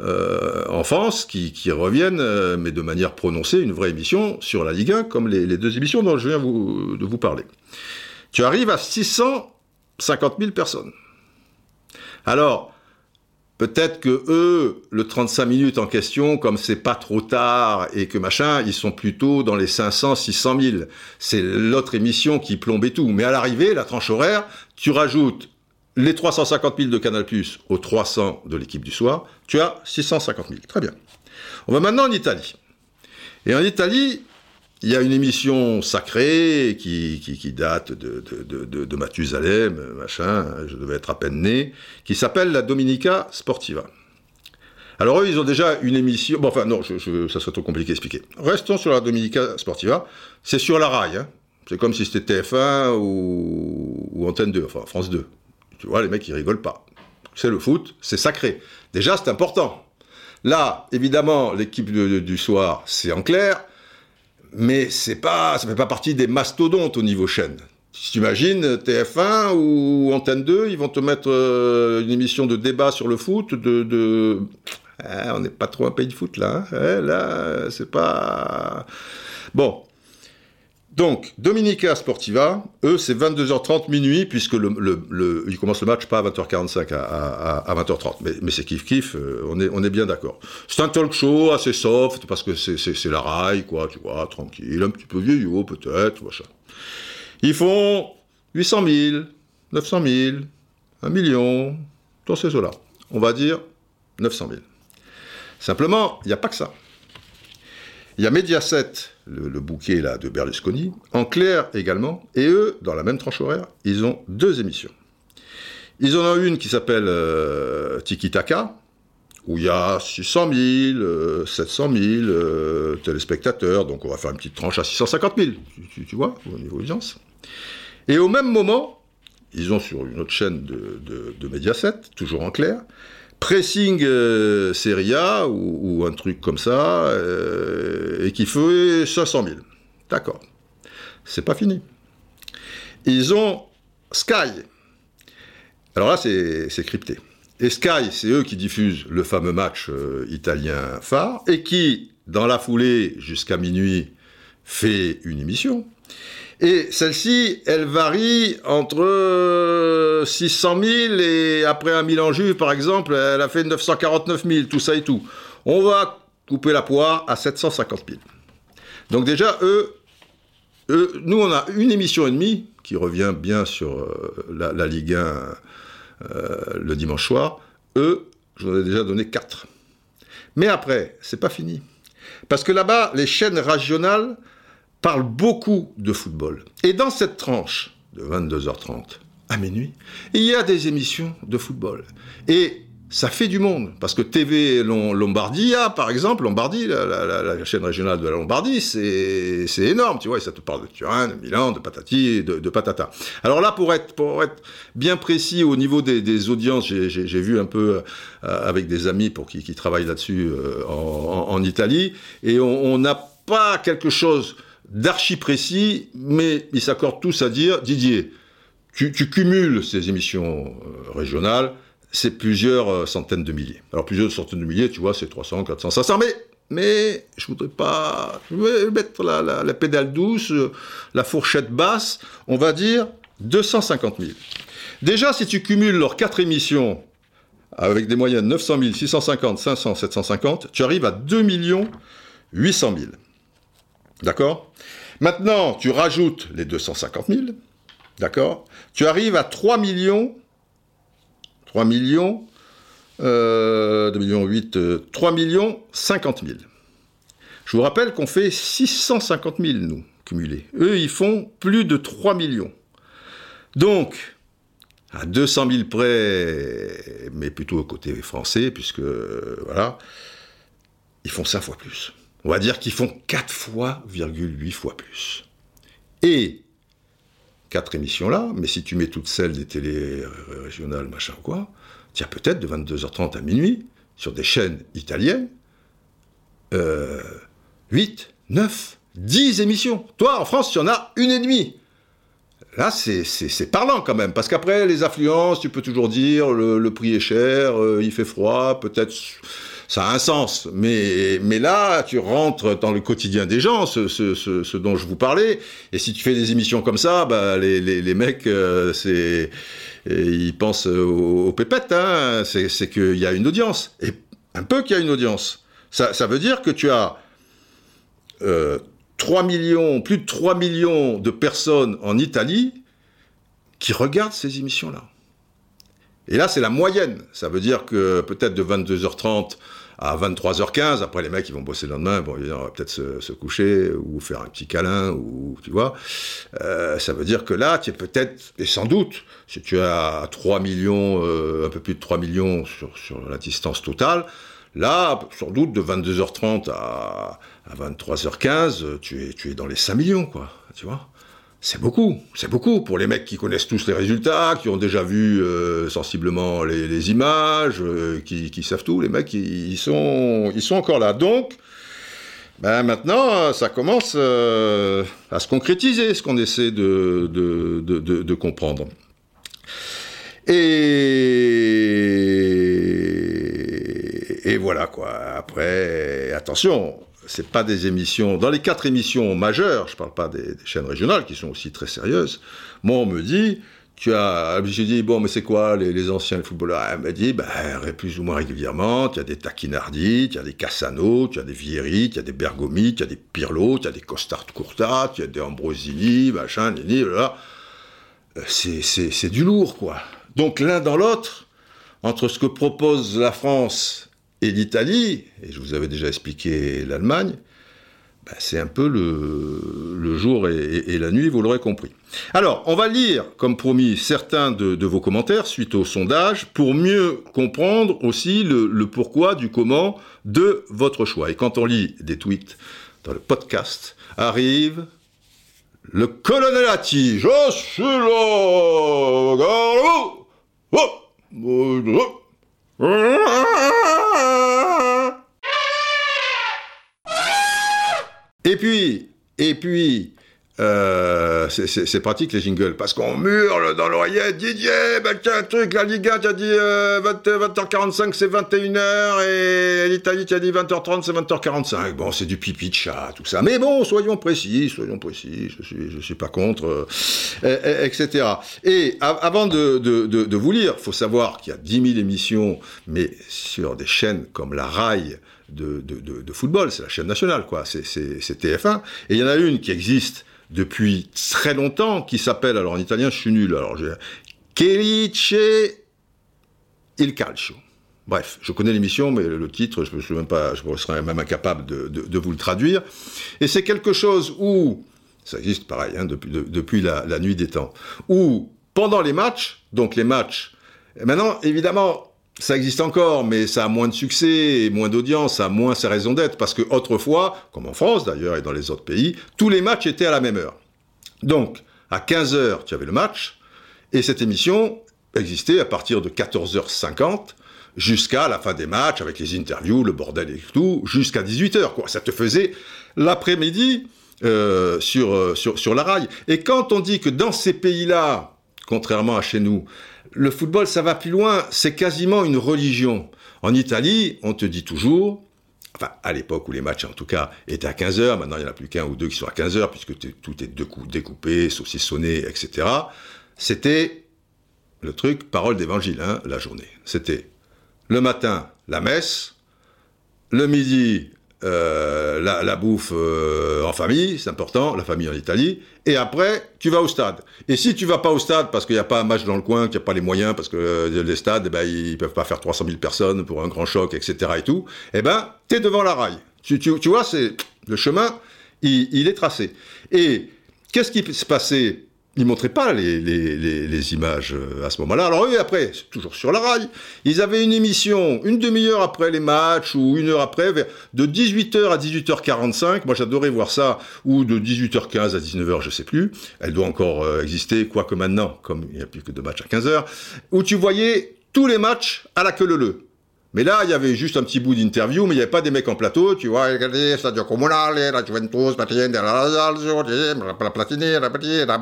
euh, en France qui, reviennent, euh, mais de manière prononcée, une vraie émission sur la Ligue 1, comme les, deux émissions dont je viens de vous parler. Tu arrives à 650 000 personnes. Alors, Peut-être que eux, le 35 minutes en question, comme c'est pas trop tard et que machin, ils sont plutôt dans les 500, 600 000. C'est l'autre émission qui plombait tout. Mais à l'arrivée, la tranche horaire, tu rajoutes les 350 000 de Canal+, aux 300 de l'équipe du soir, tu as 650 000. Très bien. On va maintenant en Italie. Et en Italie, il y a une émission sacrée qui, date de, de, de, Mathusalem, machin, je devais être à peine né, qui s'appelle la Dominica Sportiva. Alors eux, ils ont déjà une émission... Bon, enfin, non, ça serait trop compliqué à expliquer. Restons sur la Dominica Sportiva. C'est sur la rail. Hein. C'est comme si c'était TF1 ou, ou, Antenne 2, enfin France 2. Tu vois, les mecs, ils rigolent pas. C'est le foot, c'est sacré. Déjà, c'est important. Là, évidemment, l'équipe du soir, c'est en clair mais c'est pas, ça fait pas partie des mastodontes au niveau chaîne. Si tu imagines TF1 ou Antenne 2, ils vont te mettre euh, une émission de débat sur le foot, de... Eh, on n'est pas trop un pays de foot là. Hein. Eh, là, c'est pas... Bon, donc, Dominica Sportiva, eux, c'est 22h30 minuit, puisque ils commencent le match pas à 20h45, à, 20h30. Mais, c'est kiff-kiff, euh, on est, bien d'accord. C'est un talk show assez soft, parce que c'est la rail, quoi, tu vois, tranquille, un petit peu vieillot, peut-être, machin. Ils font 800 000, 900 000, 1 million, dans ces eaux-là. On va dire 900 000. Simplement, il n'y a pas que ça. Il y a Mediaset, le, bouquet là de Berlusconi, en clair également, et eux, dans la même tranche horaire, ils ont deux émissions. Ils en ont une qui s'appelle euh, Tiki Taka, où il y a 600 000, 700 000 téléspectateurs, donc on va faire une petite tranche à 650 000, tu, vois, au niveau audience. Et au même moment, ils ont sur une autre chaîne de, de Mediaset, toujours en clair, pressing euh, Serie A ou, un truc comme ça, euh, et qui fait 500 000. D'accord. C'est pas fini. Ils ont Sky. Alors là, c'est crypté. Et Sky, c'est eux qui diffusent le fameux match euh, italien phare, et qui, dans la foulée, jusqu'à minuit, fait une émission et celle-ci, elle varie entre 600 000 et après un Milan Juve, par exemple, elle a fait 949 000, tout ça et tout. On va couper la poire à 750 000. Donc déjà, eux, nous, on a une émission et demie qui revient bien sur euh, la, Ligue 1 euh, le dimanche soir. Eux, j'en ai déjà donné quatre. Mais après, c'est pas fini. Parce que là-bas, les chaînes régionales parle beaucoup de football. Et dans cette tranche de 22h30 à minuit, il y a des émissions de football. Et ça fait du monde, parce que TV Lombardia, par exemple, Lombardie, la, chaîne régionale de la Lombardie, c'est énorme, tu vois, et ça te parle de Turin, de Milan, de Patati, de, de Patata. Alors là, pour être, pour être bien précis au niveau des, audiences, j'ai vu un peu euh, avec des amis pour qui, qui travaillent là-dessus euh, en, Italie, et on n'a pas quelque chose d'archi précis, mais ils s'accordent tous à dire, Didier, tu, cumules ces émissions euh, régionales, c'est plusieurs euh, centaines de milliers. Alors plusieurs centaines de milliers, tu vois, c'est 300, 400, 500, mais, mais je voudrais pas, je vais mettre la, la, pédale douce, euh, la fourchette basse, on va dire 250 000. Déjà, si tu cumules leurs quatre émissions avec des moyennes 900 000, 650, 500, 750, tu arrives à 2 800 000. D'accord? Maintenant, tu rajoutes les 250 000, d'accord? Tu arrives à 3 millions, 3 millions, euh, 2 millions 8, 3 millions 50 000. Je vous rappelle qu'on fait 650 000, nous, cumulés. Eux, ils font plus de 3 millions. Donc, à 200 000 près, mais plutôt au côté français, puisque, voilà, ils font 5 fois plus. On va dire qu'ils font 4 fois, 8 fois plus. Et, quatre émissions là, mais si tu mets toutes celles des télés régionales, machin quoi, tiens peut-être de 22h30 à minuit, sur des chaînes italiennes, 8, 9, 10 émissions. Toi, en France, tu en as une et demie. Là, c'est parlant quand même, parce qu'après, les affluences, tu peux toujours dire, le, prix est cher, euh, il fait froid, peut-être ça a un sens. Mais, mais là, tu rentres dans le quotidien des gens, ce, ce, ce, dont je vous parlais, et si tu fais des émissions comme ça, bah, les, les, les mecs, euh, c'est ils pensent aux, pépettes, hein. c'est qu'il y a une audience, et un peu qu'il y a une audience. Ça, ça veut dire que tu as... Euh, 3 millions, plus de 3 millions de personnes en Italie qui regardent ces émissions-là. Et là, c'est la moyenne. Ça veut dire que peut-être de 22h30 à 23h15, après les mecs ils vont bosser le lendemain, bon, ils vont peut-être se, coucher ou faire un petit câlin, ou tu vois. Euh, ça veut dire que là, tu es peut-être, et sans doute, si tu as 3 millions, euh, un peu plus de 3 millions sur, sur la distance totale, là, sans doute de 22h30 à à 23h15, tu es, tu es dans les 5 millions, quoi. Tu vois c'est beaucoup, c'est beaucoup pour les mecs qui connaissent tous les résultats, qui ont déjà vu euh, sensiblement les, images, euh, qui, savent tout. Les mecs, ils, sont, ils sont encore là. Donc, ben maintenant, ça commence euh, à se concrétiser, ce qu'on essaie de, comprendre. Et voilà quoi. Après, attention, c'est pas des émissions. Dans les quatre émissions majeures, je parle pas des, chaînes régionales qui sont aussi très sérieuses. Moi, on me dit, tu as, j'ai dit bon, mais c'est quoi les, anciens footballeurs? Elle m'a dit, ben, plus ou moins régulièrement, tu as des Taquinardi, tu as des Cassano, tu as des Vieri, tu as des Bergomi, tu as des Pirlo, tu as des Costard Curta, tu as des Ambrosini, machin, nini, voilà. Euh, c'est du lourd, quoi. Donc l'un dans l'autre, entre ce que propose la France et l'Italie, et je vous avais déjà expliqué l'Allemagne, ben, c'est un peu le, jour et, la nuit, vous l'aurez compris. Alors, on va lire, comme promis, certains de, vos commentaires suite au sondage, pour mieux comprendre aussi le, pourquoi du comment de votre choix. Et quand on lit des tweets dans le podcast, arrive le colonel Atti. Je suis là, et puis, et puis, euh, c'est pratique les jingles, parce qu'on hurle dans l'oreillette, Didier, bah tiens, un truc, la Liga, tu as dit 20, h 45 c'est 21h, et l'Italie, tu as dit 20h30, c'est 20h45. Bon, c'est du pipi de chat, tout ça. Mais bon, soyons précis, soyons précis, je suis, je suis pas contre, euh, etc. Et avant de, de, de, vous lire, faut savoir qu'il y a 10 000 émissions, mais sur des chaînes comme la RAI, de, football, c'est la chaîne nationale, quoi, c'est TF1. Et il y en a une qui existe depuis très longtemps, qui s'appelle, alors en italien, je suis nul, alors je... Chelice il calcio. Bref, je connais l'émission, mais le titre, je suis même pas, je serais même incapable de, vous le traduire. Et c'est quelque chose où, ça existe pareil, hein, depuis, depuis la, la, nuit des temps, où pendant les matchs, donc les matchs, maintenant évidemment, ça existe encore, mais ça a moins de succès et moins d'audience, ça a moins sa raison d'être, parce que autrefois, comme en France d'ailleurs et dans les autres pays, tous les matchs étaient à la même heure. Donc, à 15h, tu avais le match, et cette émission existait à partir de 14h50 jusqu'à la fin des matchs, avec les interviews, le bordel et tout, jusqu'à 18h. Quoi. Ça te faisait l'après-midi euh, sur, euh, sur, sur la rail. Et quand on dit que dans ces pays-là, contrairement à chez nous, le football, ça va plus loin, c'est quasiment une religion. En Italie, on te dit toujours, enfin à l'époque où les matchs en tout cas étaient à 15h, maintenant il n'y en a plus qu'un ou deux qui sont à 15h puisque tout est découpé, saucissonné, etc. C'était le truc parole d'évangile, hein, la journée. C'était le matin la messe, le midi euh, la, bouffe euh, en famille, c'est important, la famille en Italie, et après, tu vas au stade. Et si tu vas pas au stade parce qu'il n'y a pas un match dans le coin, qu'il n'y a pas les moyens, parce que euh, les stades, eh ben, ils peuvent pas faire 300 000 personnes pour un grand choc, etc. et tout, eh ben, es devant la raille. Tu, tu, tu vois, c'est, Le chemin, il, est tracé. Et qu'est-ce qui se passait ils montraient pas les, les, images euh, à ce moment-là. Alors eux, après, toujours sur la rail, ils avaient une émission une demi-heure après les matchs ou une heure après, de 18h à 18h45. Moi, j'adorais voir ça, ou de 18h15 à 19h, je sais plus. Elle doit encore euh, exister, quoique maintenant, comme il n'y a plus que deux matchs à 15h, où tu voyais tous les matchs à la queue leu mais là, il y avait juste un petit bout d'interview, mais il n'y avait pas des mecs en plateau, tu vois, Stadio Comunale, la Juventus, la Platini, la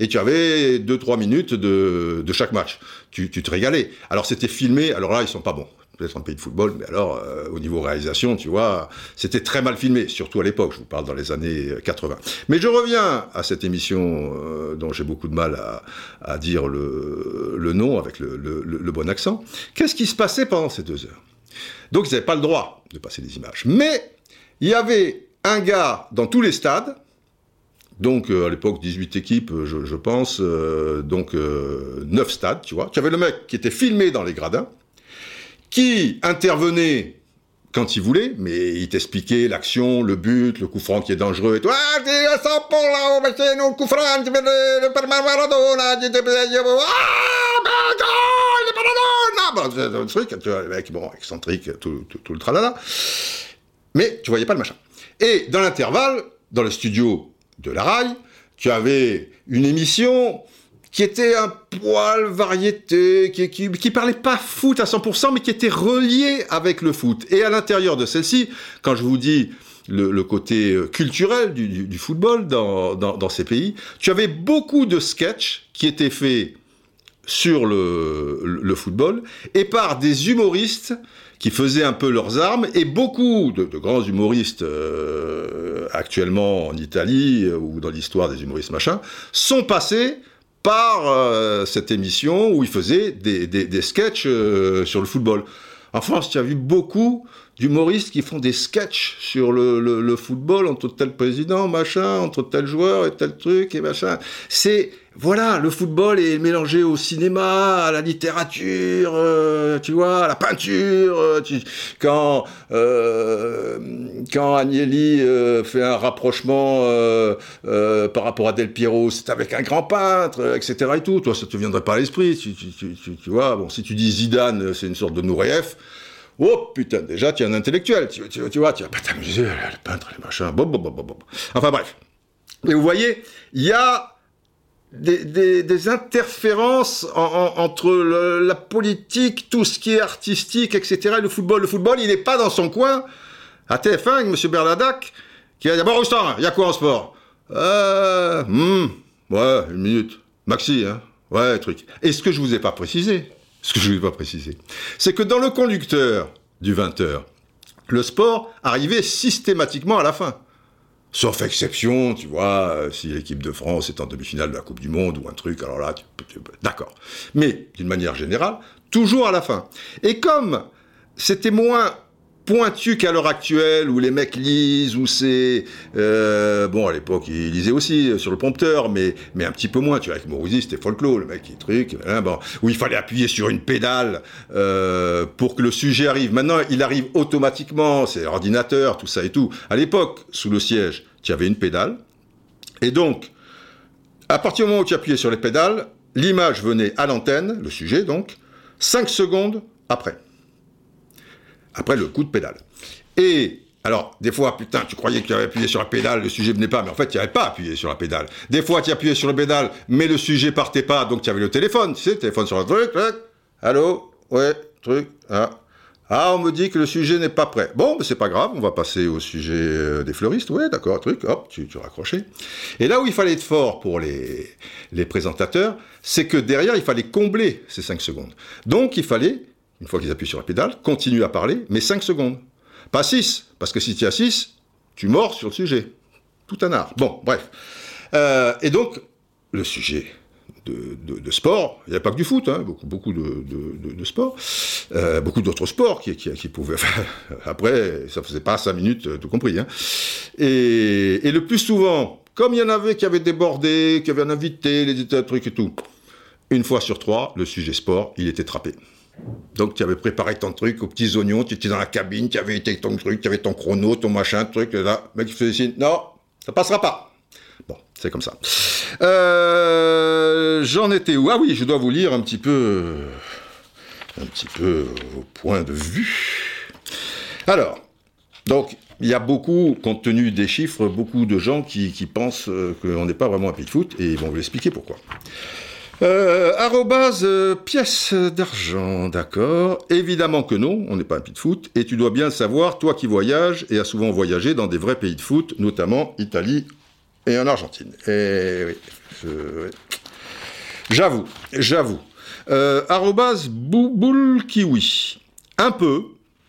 et tu avais deux, trois minutes de, de chaque match. Tu, tu te régalais. Alors c'était filmé, alors là, ils sont pas bons peut-être un pays de football, mais alors, euh, au niveau réalisation, tu vois, c'était très mal filmé, surtout à l'époque, je vous parle dans les années 80. Mais je reviens à cette émission euh, dont j'ai beaucoup de mal à, dire le, nom avec le, bon accent. Qu'est-ce qui se passait pendant ces deux heures? Donc, ils n'avaient pas le droit de passer des images. Mais, il y avait un gars dans tous les stades, donc euh, à l'époque 18 équipes, je, pense, donc 9 stades, tu vois. Tu avais le mec qui était filmé dans les gradins, qui intervenait quand il voulait, mais il t'expliquait l'action, le but, le coup franc qui est dangereux et tout. Ah, le coup franc, Maradona, ah, pas là, truc, tu vois, le mec, bon, excentrique, tout, tout, tout le tralala. Mais tu voyais pas le machin. Et dans l'intervalle, dans le studio de la RAI, tu avais une émission qui était un poil variété, qui, qui, parlait pas foot à 100%, mais qui était relié avec le foot. Et à l'intérieur de celle-ci, quand je vous dis le, côté euh, culturel du, football dans, ces pays, tu avais beaucoup de sketchs qui étaient faits sur le, le, football et par des humoristes qui faisaient un peu leurs armes et beaucoup de, grands humoristes euh, actuellement en Italie euh, ou dans l'histoire des humoristes machin sont passés par euh, cette émission où il faisait des, des, des sketchs euh, sur le football. En France, tu as vu beaucoup d'humoristes qui font des sketchs sur le, le, football entre tel président, machin, entre tel joueur et tel truc et machin. C'est voilà, le football est mélangé au cinéma, à la littérature, euh, tu vois, à la peinture. Euh, quand euh, quand Agnelli fait un rapprochement par rapport à Del Piero, c'est avec un grand peintre, etc. et tout. Toi, ça te viendrait pas à l'esprit. Tu, tu, tu, vois, bon, si tu dis Zidane, c'est une sorte de Nureyev. Oh putain, déjà tu es un intellectuel, tu, vois, tu vas pas t'amuser, le peintre, les machins, bon, bon, bon, bon. Enfin bref. Et vous voyez, il y a des, interférences entre la politique, tout ce qui est artistique, etc. Et le football. Le football, il n'est pas dans son coin. À TF1, M. Bernadac, qui a dit Bon, Roustan, il y a quoi en sport? Euh. Hmm, ouais, une minute. Maxi, hein Ouais, truc. Et ce que je vous ai pas précisé, ce que je ne ai pas précisé, c'est que dans le conducteur du 20h, le sport arrivait systématiquement à la fin. Sauf exception, tu vois, euh, si l'équipe de France est en demi-finale de la Coupe du Monde ou un truc, alors là, tu, tu, d'accord. Mais d'une manière générale, toujours à la fin. Et comme c'était moins pointu qu'à l'heure actuelle où les mecs lisent où c'est euh, bon à l'époque ils lisaient aussi euh, sur le prompteur mais mais un petit peu moins. Tu vois avec Mourouzi c'était folklore le mec qui truc hein, bon. Où il fallait appuyer sur une pédale euh, pour que le sujet arrive. Maintenant il arrive automatiquement c'est ordinateur tout ça et tout. À l'époque sous le siège tu avais une pédale. Et donc à partir du moment où tu appuyais sur les pédales l'image venait à l'antenne le sujet donc 5 secondes après après le coup de pédale. Et alors, des fois, putain, tu croyais que tu avais appuyé sur la pédale, le sujet venait pas, mais en fait, tu n'avais pas appuyé sur la pédale. Des fois, tu appuyais sur la pédale, mais le sujet partait pas, donc tu avais le téléphone, tu sais, le téléphone sur le truc, truc, allô, ouais, truc, ah. Ah, on me dit que le sujet n'est pas prêt. Bon, mais c'est pas grave, on va passer au sujet euh, des fleuristes. Ouais, d'accord, truc, hop, tu, tu raccrochais. Et là où il fallait être fort pour les, les présentateurs, c'est que derrière, il fallait combler ces 5 secondes. Donc, il fallait une fois qu'ils appuient sur la pédale, continue à parler, mais 5 secondes. Pas 6, parce que si tu as 6, tu mords sur le sujet. Tout un art. Bon, bref. Euh, et donc, le sujet de, sport, il n'y a pas que du foot, hein, beaucoup, de, sports, euh, beaucoup d'autres sports qui, pouvaient... (laughs) après, ça faisait pas 5 minutes, tout compris. Hein. Et, et, le plus souvent, comme il y en avait qui avaient débordé, qui avaient un invité, les trucs et tout, une fois sur trois, le sujet sport, il était trappé. Donc tu avais préparé ton truc aux petits oignons, tu étais dans la cabine, tu avais été ton truc, tu avais ton chrono, ton machin, truc, là, le mec il faisait non, ça passera pas. Bon, c'est comme ça. Euh, J'en étais où? Ah oui, je dois vous lire un petit peu, un petit peu au point de vue. Alors, donc, il y a beaucoup, compte tenu des chiffres, beaucoup de gens qui, qui pensent euh, qu'on n'est pas vraiment un pays de foot, et ils vont vous expliquer pourquoi. Euh, euh, pièce d'argent, d'accord. Évidemment que non, on n'est pas un pays de foot, et tu dois bien le savoir, toi qui voyages, et as souvent voyagé dans des vrais pays de foot, notamment Italie et en Argentine. Et oui. j'avoue, j'avoue. Euh, bouboule kiwi. Un peu,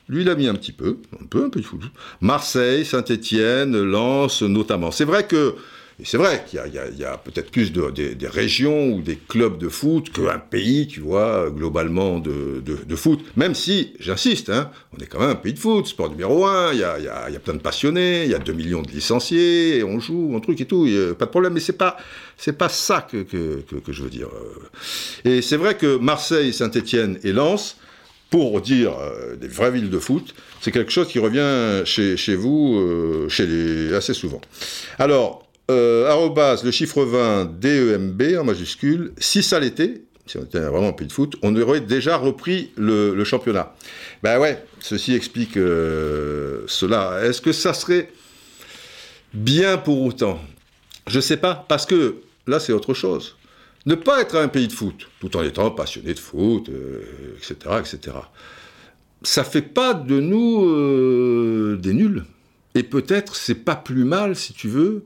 lui il a mis un petit peu, un peu, un peu de foot. Marseille, Saint-Étienne, Lens notamment. C'est vrai que et c'est vrai qu'il y a, a- peut-être plus de, des, des régions ou des clubs de foot qu'un pays, tu vois, globalement de, de- de foot. Même si, j'insiste, hein, on est quand même un pays de foot, sport numéro un, il y a, y a- y a plein de passionnés, il y a 2 millions de licenciés, et on joue, un truc et tout, a pas de problème, mais c'est pas, c'est pas ça que, que, que- que je veux dire. Et c'est vrai que Marseille, Saint-Étienne et Lens, pour dire euh, des vraies villes de foot, c'est quelque chose qui revient chez, chez vous euh, chez les, assez souvent. Alors, euh, le chiffre 20, DEMB en majuscule, si ça l'était, si on était vraiment un pays de foot, on aurait déjà repris le, championnat. Ben ouais, ceci explique euh, cela. Est-ce que ça serait bien pour autant? Je sais pas, parce que là c'est autre chose. Ne pas être un pays de foot, tout en étant passionné de foot, euh, etc., etc. Ça fait pas de nous euh, des nuls. Et peut-être c'est pas plus mal, si tu veux,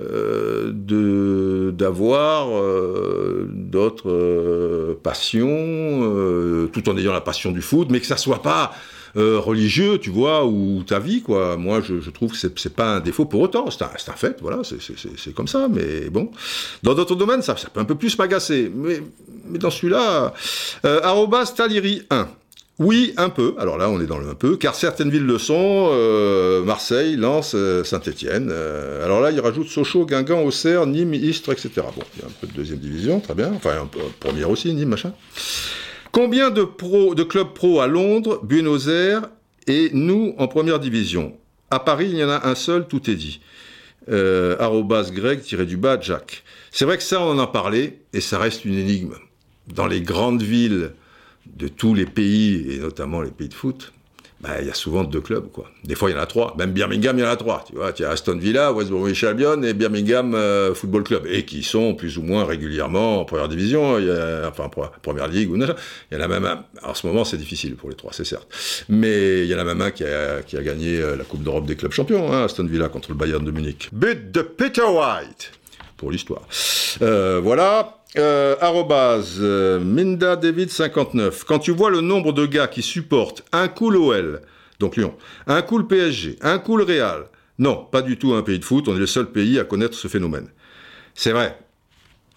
euh, d'avoir euh, d'autres euh, passions, tout en ayant la passion du foot, mais que ça soit pas religieux, tu vois, ou ta vie, quoi. Moi, je, je trouve que c'est pas un défaut pour autant. C'est un, un fait, voilà, c'est- comme ça. Mais bon, dans d'autres domaines, ça, ça peut un peu plus m'agacer. Mais, mais dans celui-là, arrobas Taliri 1. Oui, un peu. Alors là, on est dans le un peu, car certaines villes le sont. euh, Marseille, Lens, euh, Saint-Étienne. Euh, alors là, il rajoute Sochaux, Guingamp, Auxerre, Nîmes, Istres, etc. Bon, il y a un peu de deuxième division, très bien. Enfin, un peu première aussi, Nîmes, machin. Combien de, pro, de clubs pro à Londres, Buenos Aires et nous en première division? À Paris, il y en a un seul, tout est dit. Euh, arrobas grec du bas Jack. C'est vrai que ça, on en a parlé et ça reste une énigme. Dans les grandes villes de tous les pays et notamment les pays de foot, bah, il y a souvent deux clubs, quoi. Des fois, il y en a trois. Même Birmingham, il y en a trois. Tu vois, tu as Aston Villa, West Bromwich Albion et Birmingham euh, Football Club. Et qui sont plus ou moins régulièrement en première division, y a, enfin, pre- première ligue ou. Il y en a même un. En ce moment, c'est difficile pour les trois, c'est certes. Mais il y en a même un qui a, qui a gagné euh, la Coupe d'Europe des clubs champions, hein, Aston Villa contre le Bayern de Munich. But de Peter White pour l'histoire. Euh, voilà. Euh, arrobase, euh, Minda David 59. Quand tu vois le nombre de gars qui supportent un coup l'OL, donc Lyon, un coup le PSG, un coup le Real, non, pas du tout un pays de foot, on est le seul pays à connaître ce phénomène. C'est vrai.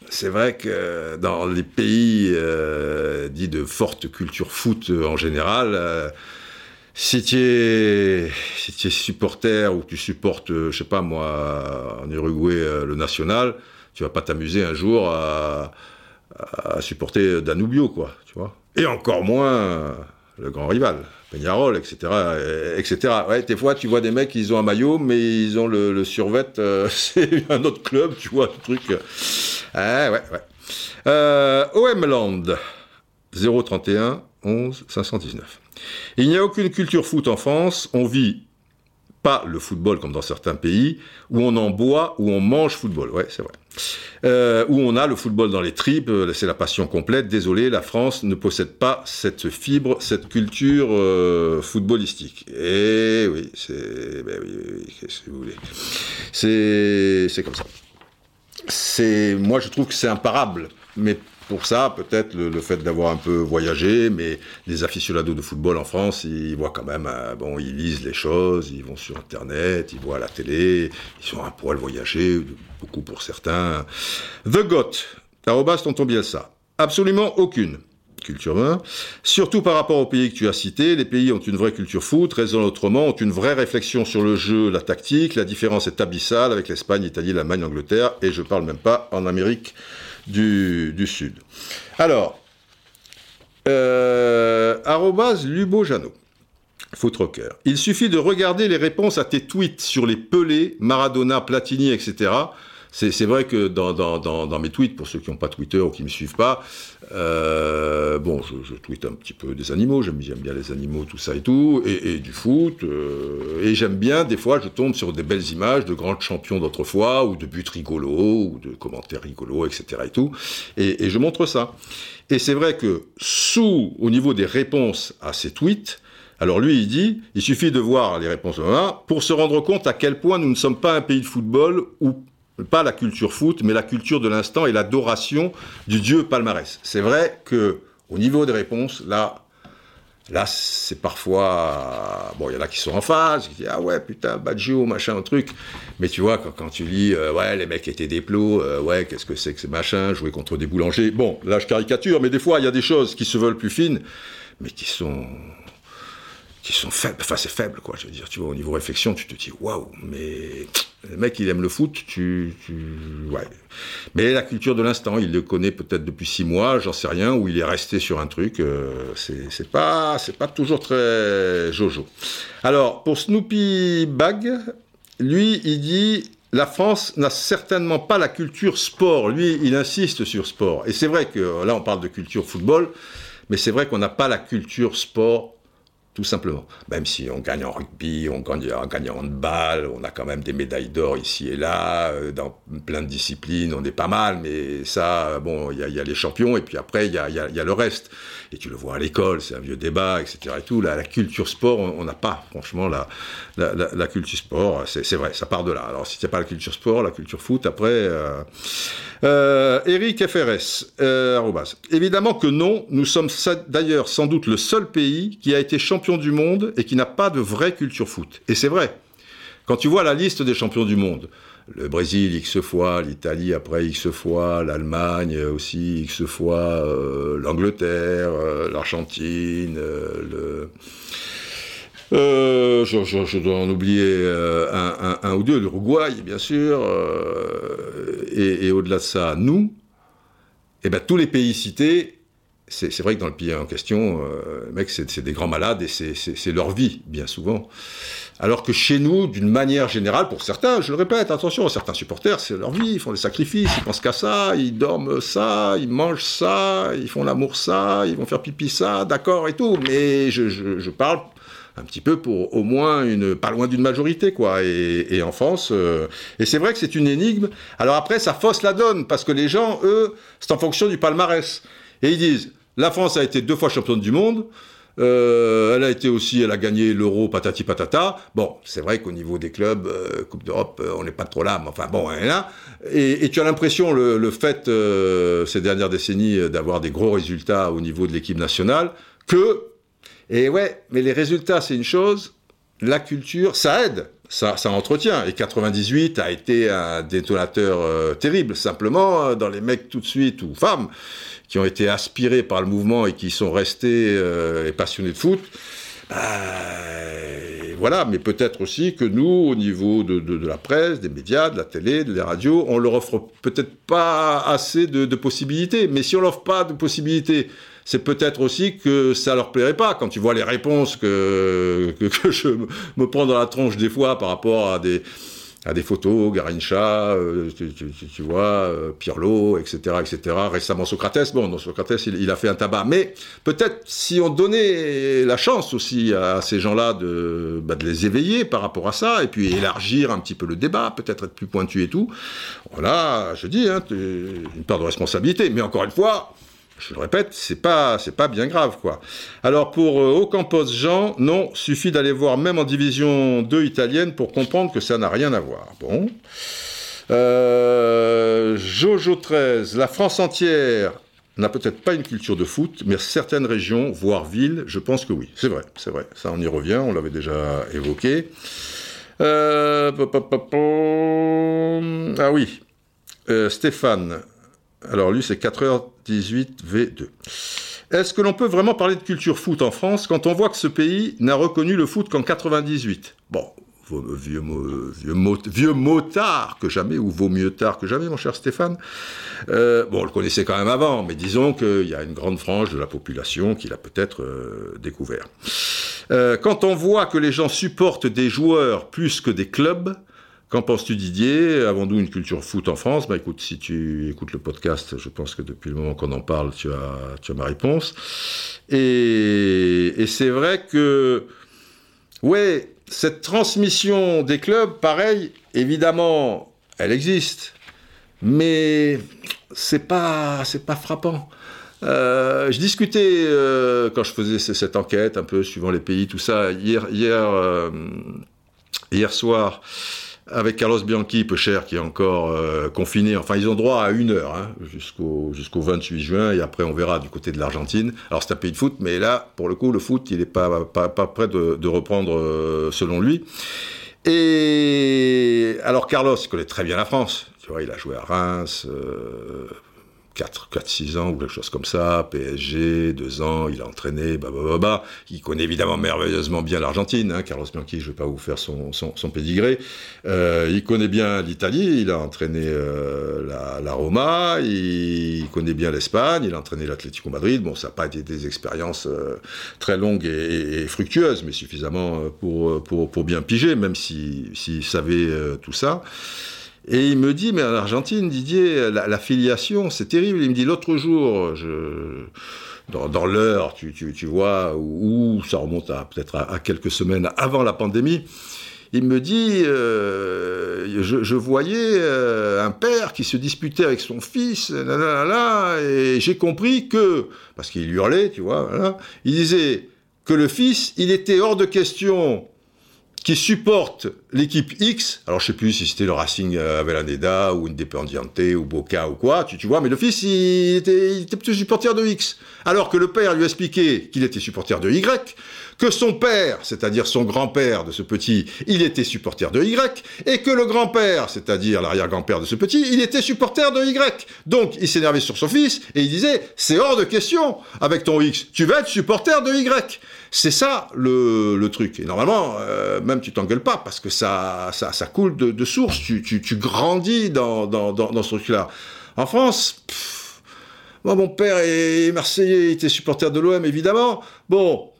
C'est vrai que dans les pays euh, dits de forte culture foot euh, en général, euh, si tu es, supporter ou tu supportes, je sais pas moi, en Uruguay, le national, tu vas pas t'amuser un jour à, à supporter Danubio, quoi, tu vois. Et encore moins le grand rival, Peñarol, etc., et- etc. Ouais, des fois, tu vois des mecs, ils ont un maillot, mais ils ont le, le survêt, euh, (laughs) c'est un autre club, tu vois, le truc. Ah, ouais, ouais. Euh, OM Land, 031 11 519. Il n'y a aucune culture foot en France, on vit pas le football comme dans certains pays, où on en boit, où on mange football, ouais, c'est vrai. Euh, où on a le football dans les tripes, euh, c'est la passion complète. Désolé, la France ne possède pas cette fibre, cette culture euh, footballistique. Et oui, c'est, ben oui, oui, oui, qu'est-ce que vous voulez C'est, comme ça. Moi, je trouve que c'est imparable, mais pour ça, peut-être le, fait d'avoir un peu voyagé, mais les aficionados de football en France, ils voient quand même, euh, bon, ils lisent les choses, ils vont sur Internet, ils voient la télé, ils sont un poil voyagés, beaucoup pour certains. The Got, arrobas tonton Bielsa. Absolument aucune culture 1. Surtout par rapport aux pays que tu as cités, les pays ont une vraie culture foot, raisonnent autrement, ont une vraie réflexion sur le jeu, la tactique. La différence est abyssale avec l'Espagne, l'Italie, l'Allemagne, l'Angleterre, et je parle même pas en Amérique du, Sud. Alors, Euh, arrobase Lubo Jeannot. Footrocker. Il suffit de regarder les réponses à tes tweets sur les Pelés, Maradona, Platini, etc. C'est vrai que dans, dans, mes tweets, pour ceux qui n'ont pas Twitter ou qui ne me suivent pas, euh, bon, je, je, tweete un petit peu des animaux, j'aime bien les animaux, tout ça et tout, et, du foot, euh, et j'aime bien, des fois, je tombe sur des belles images de grands champions d'autrefois, ou de buts rigolos, ou de commentaires rigolos, etc. et tout, et, je montre ça. Et c'est vrai que sous, au niveau des réponses à ces tweets, alors lui, il dit, il suffit de voir les réponses pour se rendre compte à quel point nous ne sommes pas un pays de football où pas la culture foot, mais la culture de l'instant et l'adoration du dieu palmarès. C'est vrai que au niveau des réponses, là, là, c'est parfois bon, il y en a qui sont en phase, qui disent ah ouais putain Baggio machin un truc, mais tu vois quand, tu lis euh, ouais les mecs étaient des plots, euh, ouais qu'est-ce que c'est que ces machins, jouer contre des boulangers. Bon, là je caricature, mais des fois il y a des choses qui se veulent plus fines, mais qui sont qui sont faibles. Enfin, c'est faible, quoi. Je veux dire, tu vois, au niveau réflexion, tu te dis, waouh, mais le mec, il aime le foot, tu, ouais. Mais la culture de l'instant, il le connaît peut-être depuis six mois, j'en sais rien, ou il est resté sur un truc. Euh, c'est pas, pas toujours très jojo. Alors, pour Snoopy Bag, lui, il dit. La France n'a certainement pas la culture sport. Lui, il insiste sur sport. Et c'est vrai que là, on parle de culture football, mais c'est vrai qu'on n'a pas la culture sport tout simplement. Même si on gagne en rugby, on gagne, gagne en handball, on a quand même des médailles d'or ici et là, euh, dans plein de disciplines, on est pas mal, mais ça, bon, il y, a, les champions, et puis après, il y a, le reste. Et tu le vois à l'école, c'est un vieux débat, etc. Et tout. Là, la culture sport, on n'a pas, franchement, la, la, culture sport, c'est vrai, ça part de là. Alors, si c'est pas la culture sport, la culture foot, après... Euh, euh, Eric FRS, euh, évidemment que non, nous sommes d'ailleurs sans doute le seul pays qui a été champion du monde et qui n'a pas de vraie culture foot. Et c'est vrai. Quand tu vois la liste des champions du monde, le Brésil X fois, l'Italie après X fois, l'Allemagne aussi X fois, euh, l'Angleterre, euh, l'Argentine, euh, le... Je, dois en oublier un, ou deux, l'Uruguay, bien sûr, et, au-delà de ça, nous, eh ben, tous les pays cités, c'est vrai que dans le pays en question, mec, c'est des grands malades et c'est leur vie, bien souvent. Alors que chez nous, d'une manière générale, pour certains, je le répète, attention, certains supporters, c'est leur vie, ils font des sacrifices, ils pensent qu'à ça, ils dorment ça, ils mangent ça, ils font l'amour ça, ils vont faire pipi ça, d'accord et tout. Mais je, je, je parle un petit peu pour au moins une pas loin d'une majorité quoi et, et en France euh, et c'est vrai que c'est une énigme alors après ça fausse la donne parce que les gens eux c'est en fonction du palmarès et ils disent la France a été deux fois championne du monde euh, elle a été aussi, elle a gagné l'euro, patati patata. Bon, c'est vrai qu'au niveau des clubs, euh, Coupe d'Europe, euh, on n'est pas trop là, mais enfin bon, hein, là. Et, et tu as l'impression, le, fait ces dernières décennies d'avoir des gros résultats au niveau de l'équipe nationale, que et ouais, mais les résultats, c'est une chose. La culture, ça aide, ça, entretient. Et 98 a été un détonateur terrible. Simplement, dans les mecs tout de suite, ou femmes, qui ont été aspirés par le mouvement et qui sont restés euh, passionnés de foot, euh, voilà, mais peut-être aussi que nous, au niveau de, de, de, la presse, des médias, de la télé, de la radios, on leur offre peut-être pas assez de, de possibilités. Mais si on leur offre pas de possibilités, c'est peut-être aussi que ça leur plairait pas. Quand tu vois les réponses que, que, que je me prends dans la tronche des fois par rapport à des, à des photos, Garincha, euh, tu, vois, euh, Pirlo, etc., etc. Récemment Socrates, bon, non, Socrates, il, a fait un tabac. Mais peut-être si on donnait la chance aussi à ces gens-là de, bah, de les éveiller par rapport à ça, et puis élargir un petit peu le débat, peut-être être plus pointu et tout, voilà, je dis, hein, une part de responsabilité. Mais encore une fois, je le répète, c'est pas, c'est pas bien grave, quoi. Alors pour euh, Ocampos Jean, non, suffit d'aller voir même en division 2 italienne pour comprendre que ça n'a rien à voir. Bon. Euh, Jojo 13, la France entière n'a peut-être pas une culture de foot, mais certaines régions, voire villes, je pense que oui. C'est vrai, c'est vrai. Ça, on y revient, on l'avait déjà évoqué. Euh... Ah oui, euh, Stéphane, alors lui, c'est 4h18V2. Est-ce que l'on peut vraiment parler de culture foot en France quand on voit que ce pays n'a reconnu le foot qu'en 98 Bon, vieux, vieux, vieux motard que jamais, ou vaut mieux tard que jamais, mon cher Stéphane. Euh, bon, on le connaissait quand même avant, mais disons qu'il y a une grande frange de la population qui l'a peut-être euh, découvert. Euh, quand on voit que les gens supportent des joueurs plus que des clubs, Qu'en penses-tu Didier? Avons-nous une culture foot en France? Bah écoute, si tu écoutes le podcast, je pense que depuis le moment qu'on en parle, tu as, tu as ma réponse. Et, c'est vrai que, ouais, cette transmission des clubs, pareil, évidemment, elle existe, mais c'est pas, c'est pas frappant. Euh, je discutais euh, quand je faisais cette enquête, un peu suivant les pays, tout ça, hier, hier, euh, hier soir avec Carlos Bianchi, peu cher, qui est encore euh, confiné. Enfin, ils ont droit à une heure hein, jusqu'au jusqu'au 28 juin, et après on verra du côté de l'Argentine. Alors c'est un pays de foot, mais là, pour le coup, le foot, il n'est pas, pas, pas, prêt de, de reprendre euh, selon lui. Et alors Carlos, connaît très bien la France. Tu vois, il a joué à Reims, euh, 4-6 ans ou quelque chose comme ça, PSG, 2 ans, il a entraîné, bah, bah, bah, bah. Il connaît évidemment merveilleusement bien l'Argentine, hein, Carlos Bianchi, je ne vais pas vous faire son, son, son pédigré. Euh, il connaît bien l'Italie, il a entraîné euh, la, Roma, il, connaît bien l'Espagne, il a entraîné l'Atlético Madrid. Bon, ça n'a pas été des expériences euh, très longues et, fructueuses, mais suffisamment pour, pour, pour bien piger, même s'il si, si savait tout ça. Et il me dit, mais en Argentine, Didier, la, la filiation, c'est terrible. Il me dit, l'autre jour, je, dans, dans l'heure, tu, tu, tu, vois, où, ça remonte à peut-être à, quelques semaines avant la pandémie, il me dit, euh, je, je, voyais euh, un père qui se disputait avec son fils, là, et j'ai compris que, parce qu'il hurlait, tu vois, voilà, il disait que le fils, il était hors de question qui supporte l'équipe X, alors je sais plus si c'était le Racing Avellaneda ou Independiente ou Boca ou quoi, tu, tu vois, mais le fils il était, il était plutôt supporter de X, alors que le père lui a expliqué qu'il était supporter de Y, que son père, c'est-à-dire son grand-père de ce petit, il était supporter de Y, et que le grand-père, c'est-à-dire l'arrière-grand-père de ce petit, il était supporter de Y. Donc il s'énervait sur son fils et il disait c'est hors de question avec ton X, tu vas être supporter de Y. C'est ça le, truc. Et normalement, euh, même tu t'engueules pas parce que ça, ça, coule de, source. Tu, tu, tu, grandis dans, dans, dans, dans ce truc-là. En France, pff, moi, mon père est marseillais, il était supporter de l'OM, évidemment. Bon,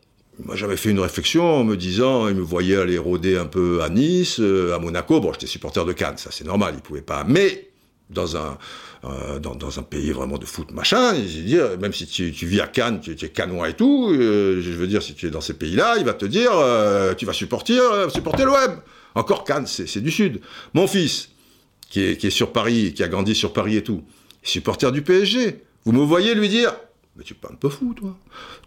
moi, j'avais fait une réflexion en me disant, il me voyait aller rôder un peu à Nice, euh, à Monaco. Bon, j'étais supporter de Cannes, ça c'est normal, il pouvait pas. Mais dans un euh, dans, dans, un pays vraiment de foot machin, veux dire, même si tu, tu vis à Cannes, tu, tu, es canois et tout, euh, je veux dire, si tu es dans ces pays-là, il va te dire, euh, tu vas supporter, supporter l'OM. Encore Cannes, c'est du Sud. Mon fils, qui est, qui est sur Paris, qui a grandi sur Paris et tout, supporter du PSG. Vous me voyez lui dire, mais tu pas un peu fou, toi?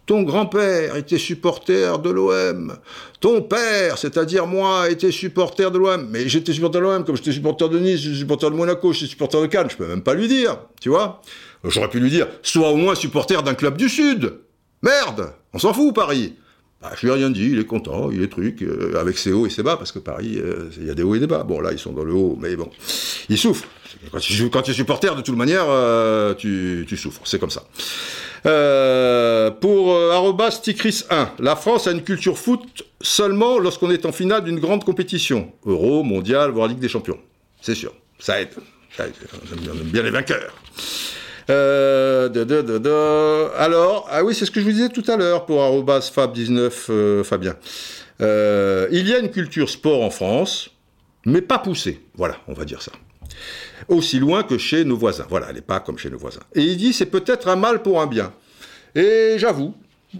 Ton grand-père était supporter de l'OM. Ton père, c'est-à-dire moi, était supporter de l'OM. Mais j'étais supporter de l'OM, comme j'étais supporter de Nice, je suis supporter de Monaco, je suis supporter de Cannes. Je peux même pas lui dire, tu vois? J'aurais pu lui dire, sois au moins supporter d'un club du Sud. Merde, on s'en fout, Paris. Bah, je lui ai rien dit, il est content, il est truc, euh, avec ses hauts et ses bas, parce que Paris, euh, il y a des hauts et des bas. Bon, là, ils sont dans le haut, mais bon, il souffre. Quand tu, es supporter, de toute manière, euh, tu souffres, c'est comme ça. Euh, pour euh, Ticris 1, la France a une culture foot seulement lorsqu'on est en finale d'une grande compétition. Euro, mondial, voire Ligue des Champions. C'est sûr, ça aide. On aime bien les vainqueurs. Euh, Alors, ah oui, c'est ce que je vous disais tout à l'heure pour arrobas Fab19 euh, Fabien. Il y a une culture sport en France, mais pas poussée. Voilà, on va dire ça aussi loin que chez nos voisins. Voilà, elle n'est pas comme chez nos voisins. Et il dit c'est peut-être un mal pour un bien. Et j'avoue,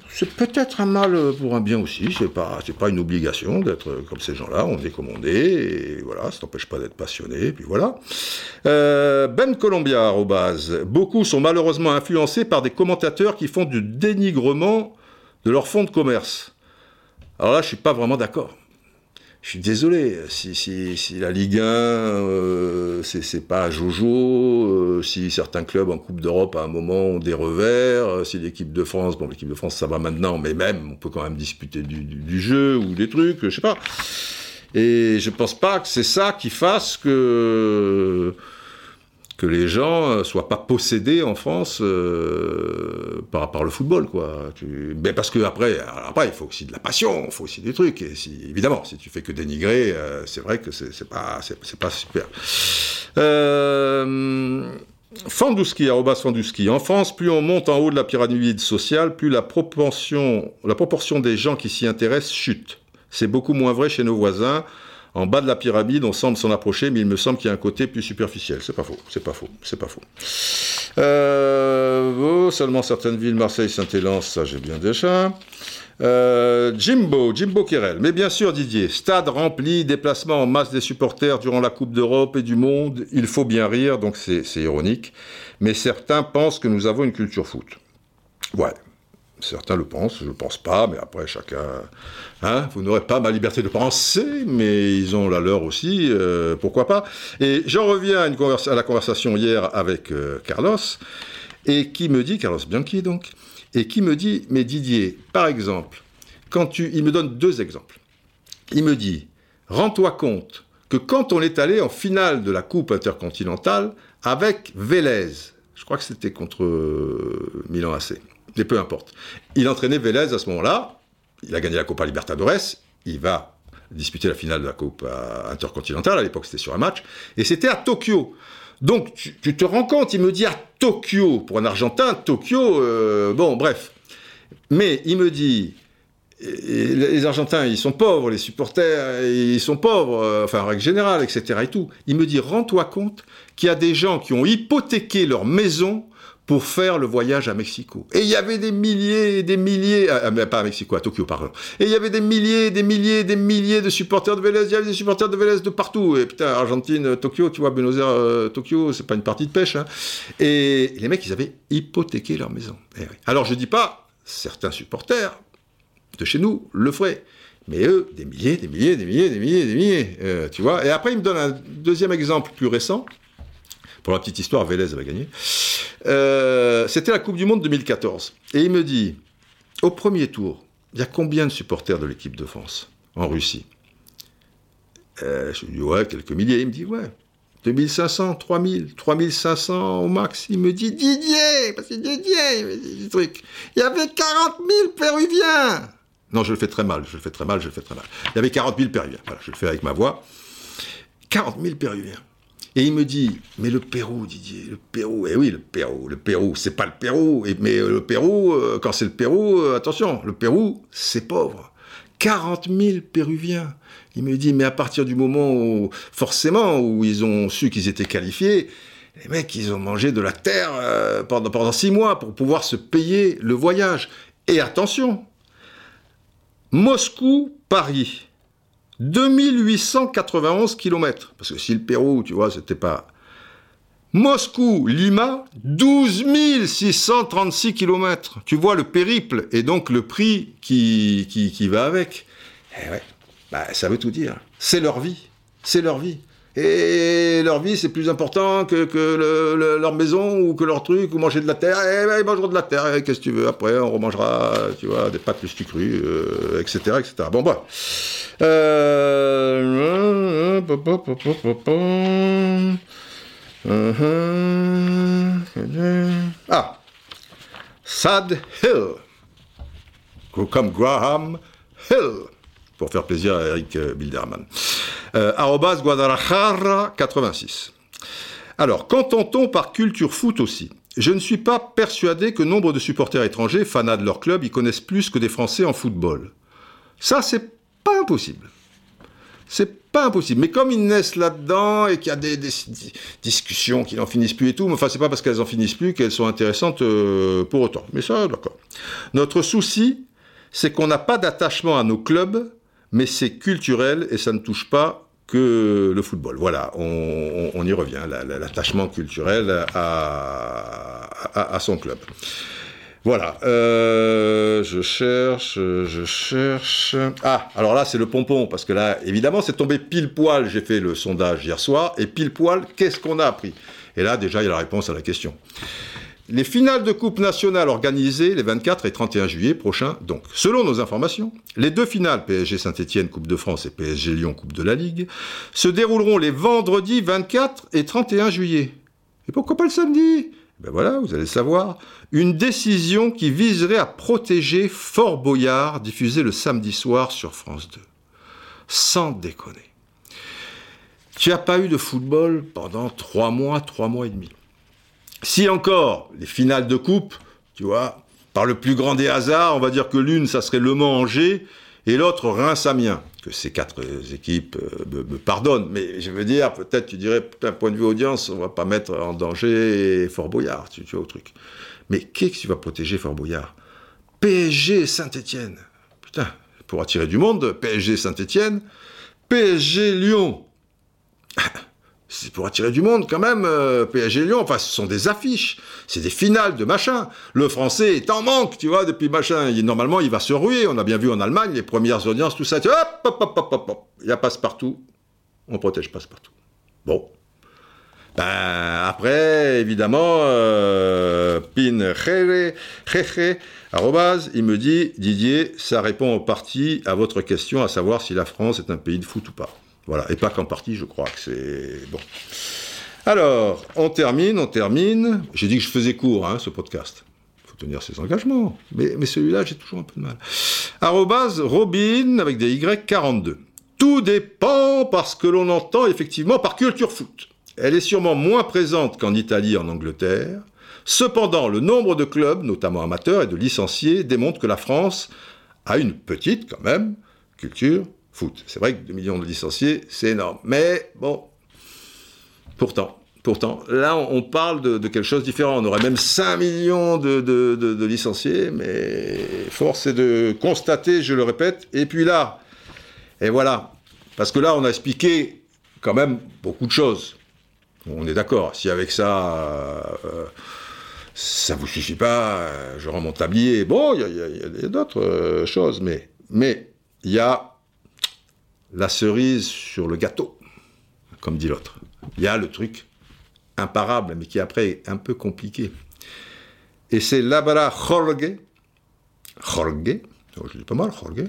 c'est peut-être un mal pour un bien aussi. C'est pas, c'est pas une obligation d'être comme ces gens-là. On est comme on est, et voilà, ça n'empêche pas d'être passionné. Et puis voilà. Euh, ben Colombia, au base. Beaucoup sont malheureusement influencés par des commentateurs qui font du dénigrement de leur fonds de commerce. Alors là, je suis pas vraiment d'accord je suis désolé, si, si, si la Ligue 1, euh, c'est pas Jojo, euh, si certains clubs en Coupe d'Europe à un moment ont des revers, euh, si l'équipe de France, bon l'équipe de France ça va maintenant, mais même on peut quand même disputer du, du, du jeu ou des trucs, je sais pas. Et je pense pas que c'est ça qui fasse que que les gens ne soient pas possédés en France par, par, le football, quoi. mais parce que après, après, il faut aussi de la passion, il faut aussi des trucs. Et si, évidemment, si tu fais que dénigrer, c'est vrai que c'est pas, c'est pas super. Euh, Fandouski, Fandouski. En France, plus on monte en haut de la pyramide sociale, plus la proportion, la proportion des gens qui s'y intéressent chute. C'est beaucoup moins vrai chez nos voisins. En bas de la pyramide, on semble s'en approcher, mais il me semble qu'il y a un côté plus superficiel. C'est pas faux, c'est pas faux, c'est pas faux. Euh, oh, seulement certaines villes, Marseille, Saint-Hélan, ça j'ai bien déjà. Euh, Jimbo, Jimbo Kirel. Mais bien sûr, Didier, stade rempli, déplacement en masse des supporters durant la Coupe d'Europe et du monde, il faut bien rire, donc c'est ironique. Mais certains pensent que nous avons une culture foot. Ouais, certains le pensent, je ne pense pas, mais après chacun. Hein, vous n'aurez pas ma liberté de penser, mais ils ont la leur aussi, euh, pourquoi pas. Et j'en reviens à, la conversation hier avec euh, Carlos, et qui me dit, Carlos Bianchi donc, et qui me dit, mais Didier, par exemple, quand tu, il me donne deux exemples. Il me dit, rends-toi compte que quand on est allé en finale de la Coupe intercontinentale avec Vélez, je crois que c'était contre euh, Milan AC, mais peu importe. Il entraînait Vélez à ce moment-là, il a gagné la Copa Libertadores, il va disputer la finale de la Coupe intercontinentale, à l'époque c'était sur un match, et c'était à Tokyo. Donc tu, te rends compte, il me dit à Tokyo, pour un Argentin, Tokyo, euh, bon bref. Mais il me dit, les Argentins, ils sont pauvres, les supporters, ils sont pauvres, euh, enfin en règle générale, etc. et tout. Il me dit, rends-toi compte qu'il y a des gens qui ont hypothéqué leur maison pour faire le voyage à Mexico. Et il y avait des milliers et des milliers, ah, ah pas à Mexico, à Tokyo, pardon. Et il y avait des milliers, des milliers, des milliers de supporters de Vélez. Il y avait des supporters de Vélez de partout. Et putain, Argentine, Tokyo, tu vois, Buenos Aires, euh, Tokyo, c'est pas une partie de pêche. Hein. Et les mecs, ils avaient hypothéqué leur maison. Eh Alors je dis pas, certains supporters de chez nous le feraient. Mais eux, des milliers, des milliers, des milliers, des milliers, des milliers, euh, tu vois. Et après, il me donne un deuxième exemple plus récent. Pour la petite histoire, Vélez avait gagné. Euh, c'était la Coupe du Monde 2014. Et il me dit, au premier tour, il y a combien de supporters de l'équipe de France en Russie? Euh, Je lui dis, ouais, quelques milliers. Il me dit, ouais, 2500, 3000, 3500 au max. Il me dit, Didier, parce que Didier, il, truc, il y avait 40 000 Péruviens. Non, je le fais très mal, je le fais très mal, je le fais très mal. Il y avait 40 000 Péruviens. Voilà, je le fais avec ma voix. 40 000 Péruviens. Et il me dit, mais le Pérou, Didier, le Pérou, eh oui, le Pérou, le Pérou, c'est pas le Pérou, mais le Pérou, euh, quand c'est le Pérou, euh, attention, le Pérou, c'est pauvre. 40 000 Péruviens. Il me dit, mais à partir du moment où, forcément, où ils ont su qu'ils étaient qualifiés, les mecs, ils ont mangé de la terre euh, pendant, pendant six mois pour pouvoir se payer le voyage. Et attention, Moscou-Paris. 2891 km. Parce que si le Pérou, tu vois, c'était pas. Moscou, Lima, 12 636 km. Tu vois le périple et donc le prix qui, qui, va avec. Eh ouais, bah, ça veut tout dire. C'est leur vie. C'est leur vie. Et leur vie, c'est plus important que, leur maison ou que leur truc ou manger de la terre. Eh ben, ils mangeront de la terre. Eh, qu'est-ce que tu veux Après, on remangera, tu vois, des pâtes plus crues, etc., etc. Bon, bah. Euh... Ah Sad Hill. Comme Graham Hill. Pour faire plaisir à Eric Bilderman. Euh, Guadalajara 86. Alors, qu'entend-on par culture foot aussi? Je ne suis pas persuadé que nombre de supporters étrangers, fanats de leur club, y connaissent plus que des Français en football. Ça, c'est pas impossible. C'est pas impossible. Mais comme ils naissent là-dedans et qu'il y a des, discussions qui n'en finissent plus et tout, mais enfin, c'est pas parce qu'elles en finissent plus qu'elles sont intéressantes euh, pour autant. Mais ça, d'accord. Notre souci, c'est qu'on n'a pas d'attachement à nos clubs, mais c'est culturel et ça ne touche pas que le football. Voilà, on, y revient, l'attachement culturel à, son club. Voilà, euh, je cherche, je cherche. Ah, alors là, c'est le pompon, parce que là, évidemment, c'est tombé pile poil. J'ai fait le sondage hier soir, et pile poil, qu'est-ce qu'on a appris? Et là, déjà, il y a la réponse à la question. Les finales de Coupe nationale organisées les 24 et 31 juillet prochains, donc, selon nos informations, les deux finales PSG Saint-Etienne Coupe de France et PSG Lyon Coupe de la Ligue se dérouleront les vendredis 24 et 31 juillet. Et pourquoi pas le samedi? Ben voilà, vous allez savoir. Une décision qui viserait à protéger Fort Boyard, diffusée le samedi soir sur France 2. Sans déconner. Tu n'as pas eu de football pendant trois mois, trois mois et demi. Si encore les finales de coupe, tu vois, par le plus grand des hasards, on va dire que l'une, ça serait Le Mans-Angers, et l'autre Reims-Amiens. Que ces quatre équipes euh, me, pardonnent, mais je veux dire, peut-être tu dirais, d'un point de vue audience, on va pas mettre en danger Fort Boyard, tu, vois, au truc. Mais qui ce qui va protéger Fort Boyard? PSG Saint-Étienne. Putain, pour attirer du monde, PSG Saint-Étienne, PSG Lyon. C'est pour attirer du monde quand même, euh, PSG Lyon, enfin ce sont des affiches, c'est des finales de machin. Le français est en manque, tu vois, depuis machin. Normalement, il va se ruer, on a bien vu en Allemagne, les premières audiences, tout ça, hop, hop, hop, hop, hop, hop. il y a passe-partout, on protège passe-partout. Bon. Ben, après, évidemment, euh, arrobase, il me dit, Didier, ça répond en partie à votre question, à savoir si la France est un pays de foot ou pas. Voilà, et pas qu'en partie, je crois que c'est bon. Alors, on termine, on termine. J'ai dit que je faisais court, hein, ce podcast. Il faut tenir ses engagements. Mais, mais celui-là, j'ai toujours un peu de mal. Robin avec des Y 42. Tout dépend parce que l'on entend effectivement par culture foot. Elle est sûrement moins présente qu'en Italie et en Angleterre. Cependant, le nombre de clubs, notamment amateurs et de licenciés, démontre que la France a une petite, quand même, culture C'est vrai que 2 millions de licenciés, c'est énorme. Mais bon, pourtant, pourtant, là, on parle de, quelque chose de différent. On aurait même 5 millions de, licenciés, mais force est de constater, je le répète. Et puis là, et voilà, parce que là, on a expliqué quand même beaucoup de choses. On est d'accord. Si avec ça, euh, ça vous suffit pas, je rends mon tablier. Bon, il y a, d'autres euh, choses, mais mais il y a la cerise sur le gâteau, comme dit l'autre. Il y a le truc imparable, mais qui après est un peu compliqué. Et c'est Labara Jorge, Jorge, oh, je dis pas mal, Jorge,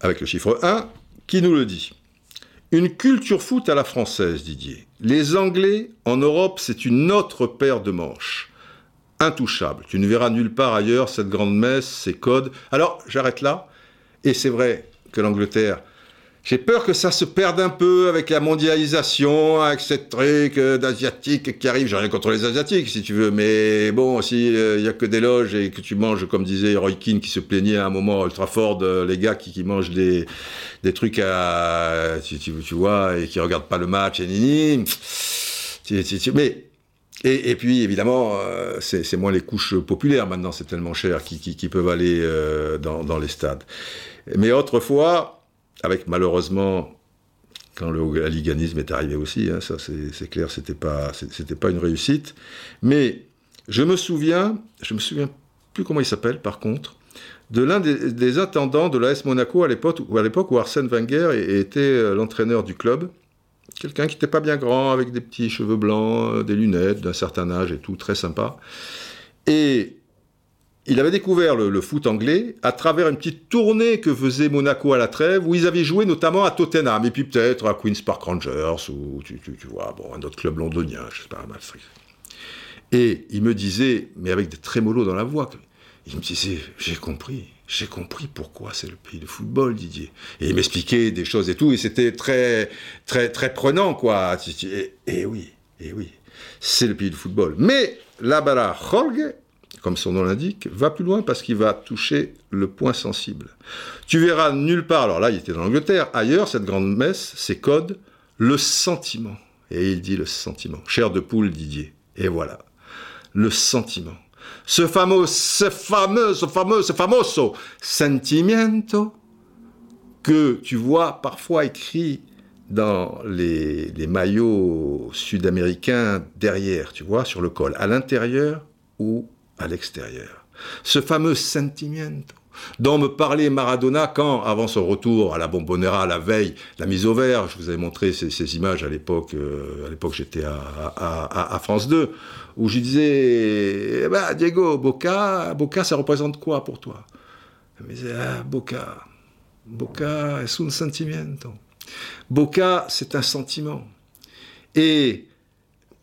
avec le chiffre 1, qui nous le dit. Une culture foot à la française, Didier. Les Anglais, en Europe, c'est une autre paire de manches. Intouchable. Tu ne verras nulle part ailleurs cette grande messe, ces codes. Alors, j'arrête là. Et c'est vrai que l'Angleterre j'ai peur que ça se perde un peu avec la mondialisation, avec cette truc euh, d'asiatiques qui arrive. J'ai rien contre les asiatiques, si tu veux, mais bon, s'il il n'y a que des loges et que tu manges, comme disait Roy Keane qui se plaignait à un moment ultra fort de les gars qui, mangent des, trucs à, tu, tu, vois, et qui regardent pas le match et nini. Mais et, puis, évidemment, euh, c'est moins les couches populaires maintenant, c'est tellement cher qui, peuvent aller euh, dans, les stades. Mais autrefois, avec malheureusement, quand le hooliganisme est arrivé aussi, hein, ça c'est clair, c'était pas, c'était pas une réussite. Mais je me souviens, je me souviens plus comment il s'appelle par contre, de l'un des, intendants de l'AS Monaco à l'époque, l'époque où Arsène Wenger était euh, l'entraîneur du club. Quelqu'un qui n'était pas bien grand, avec des petits cheveux blancs, euh, des lunettes, d'un certain âge et tout, très sympa. Et il avait découvert le, foot anglais à travers une petite tournée que faisait Monaco à la trêve, où ils avaient joué notamment à Tottenham, et puis peut-être à Queen's Park Rangers, ou tu, vois, bon, un autre club londonien, je sais pas, Et il me disait, mais avec des trémolos dans la voix, il me disait, j'ai compris, j'ai compris pourquoi c'est le pays de football, Didier. Et il m'expliquait des choses et tout, et c'était très, très, très prenant, quoi. Et, oui, et oui, c'est le pays de football. Mais la Bala comme son nom l'indique, va plus loin parce qu'il va toucher le point sensible. Tu verras nulle part, alors là il était dans l'Angleterre, ailleurs, cette grande messe, ses codes, le sentiment. Et il dit le sentiment. Cher de poule, Didier. Et voilà. Le sentiment. Ce fameux, ce fameux, ce fameux, ce famoso sentimiento que tu vois parfois écrit dans les, les maillots sud-américains derrière, tu vois, sur le col. À l'intérieur ou à l'extérieur. Ce fameux sentimiento dont me parlait Maradona quand, avant son retour à la Bombonera la veille, la mise au vert, je vous avais montré ces, images à l'époque, euh, à l'époque j'étais à, France 2, où je disais, eh ben, Diego, Boca, Boca, ça représente quoi pour toi? Il me disait, ah, Boca, Boca es un sentimiento. Boca, c'est un sentiment. Et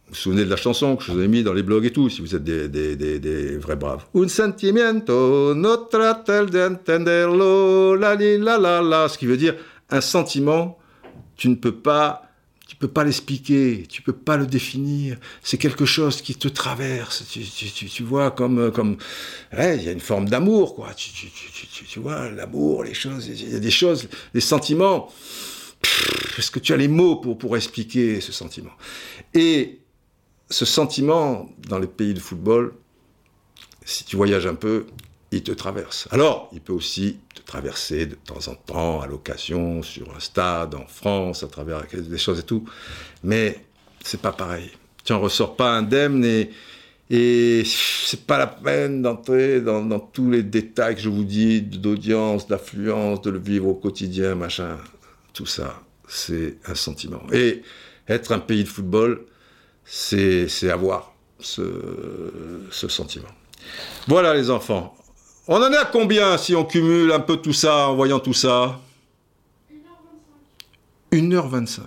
Vous vous souvenez de la chanson que je vous ai mis dans les blogs et tout, si vous êtes des, des, des, des vrais braves. Un sentimiento, no tratel d'entenderlo, la la la la. Ce qui veut dire, un sentiment, tu ne peux pas tu peux pas l'expliquer, tu peux pas le définir. C'est quelque chose qui te traverse. Tu, tu, tu, vois comme comme il y a une forme d'amour quoi. Tu, vois l'amour, les choses, il y a des choses, des sentiments. Est-ce que tu as les mots pour pour expliquer ce sentiment? Et ce sentiment dans les pays de football, si tu voyages un peu, il te traverse. Alors, il peut aussi te traverser de temps en temps, à l'occasion, sur un stade, en France, à travers des choses et tout. Mais c'est pas pareil. Tu en ressors pas indemne et, et c'est pas la peine d'entrer dans, dans, tous les détails que je vous dis, d'audience, d'affluence, de le vivre au quotidien, machin. Tout ça, c'est un sentiment. Et être un pays de football, c'est avoir ce, ce sentiment. Voilà les enfants. On en est à combien si on cumule un peu tout ça en voyant tout ça? 1h25. 1h25.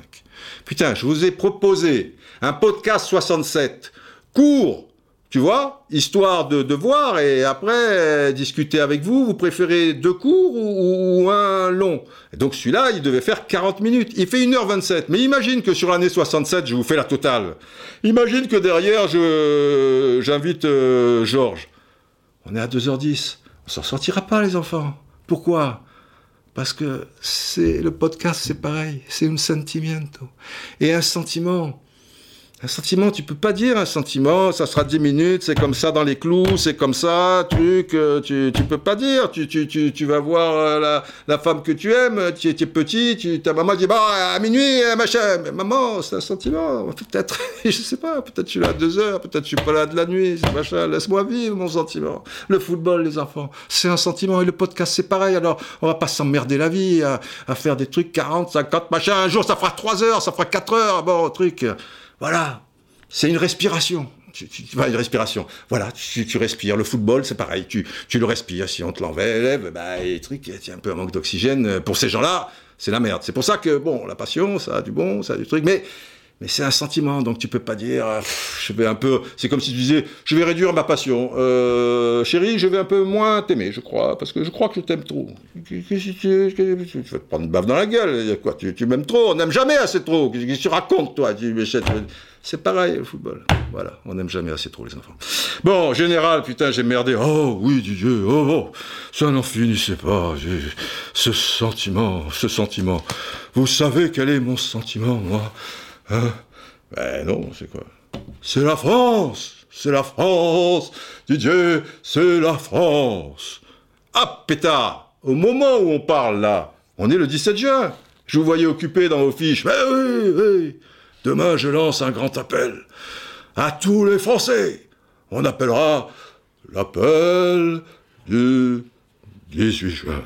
Putain, je vous ai proposé un podcast 67, court, tu vois, histoire de, voir et après euh, discuter avec vous. Vous préférez deux courts ou, un long? Donc celui-là, il devait faire 40 minutes. Il fait 1h27. Mais imagine que sur l'année 67, je vous fais la totale. Imagine que derrière, j'invite euh, Georges. On est à 2h10. On s'en sortira pas, les enfants. Pourquoi? Parce que c'est le podcast, c'est pareil. C'est un sentimiento. Et un sentiment, un sentiment, tu peux pas dire un sentiment, ça sera 10 minutes, c'est comme ça dans les clous, c'est comme ça, truc, euh, tu, tu peux pas dire, tu, tu, tu, tu vas voir euh, la, la, femme que tu aimes, tu, es petit, tu, ta maman dit, bah, à minuit, euh, machin, mais maman, c'est un sentiment, peut-être, (laughs) je sais pas, peut-être je suis là à 2 heures, peut-être je suis pas là de la nuit, machin, laisse-moi vivre mon sentiment. Le football, les enfants, c'est un sentiment, et le podcast, c'est pareil, alors on va pas s'emmerder la vie à, à faire des trucs 40, 50, machin, un jour ça fera 3 heures, ça fera 4 heures, bon, truc. Voilà, c'est une respiration. Tu, une respiration. Voilà, tu, respires. Le football, c'est pareil. Tu, le respires. Si on te l'enlève, bah, les trucs, il y a un peu un manque d'oxygène. Pour ces gens-là, c'est la merde. C'est pour ça que, bon, la passion, ça a du bon, ça a du truc. Mais mais c'est un sentiment, donc tu peux pas dire, je vais un peu. C'est comme si tu disais, je vais réduire ma passion. Euh, chérie, je vais un peu moins t'aimer, je crois, parce que je crois que je t'aime trop. Tu, vas te prendre une baffe dans la gueule. Quoi, tu, m'aimes trop, on n'aime jamais assez trop. Qu'est-ce que tu racontes, toi? C'est pareil, le football. Voilà, on n'aime jamais assez trop les enfants. Bon, général, putain, j'ai merdé. Oh, oui, Dieu, oh, ça n'en finissait pas. Ce sentiment, ce sentiment. Vous savez quel est mon sentiment, moi? Hein? Ben non, c'est quoi? C'est la France C'est la France Didier, c'est la France Ah, pétard Au moment où on parle, là, on est le 17 juin. Je vous voyais occupé dans vos fiches. Mais oui, oui Demain, je lance un grand appel à tous les Français. On appellera l'appel du 18 juin.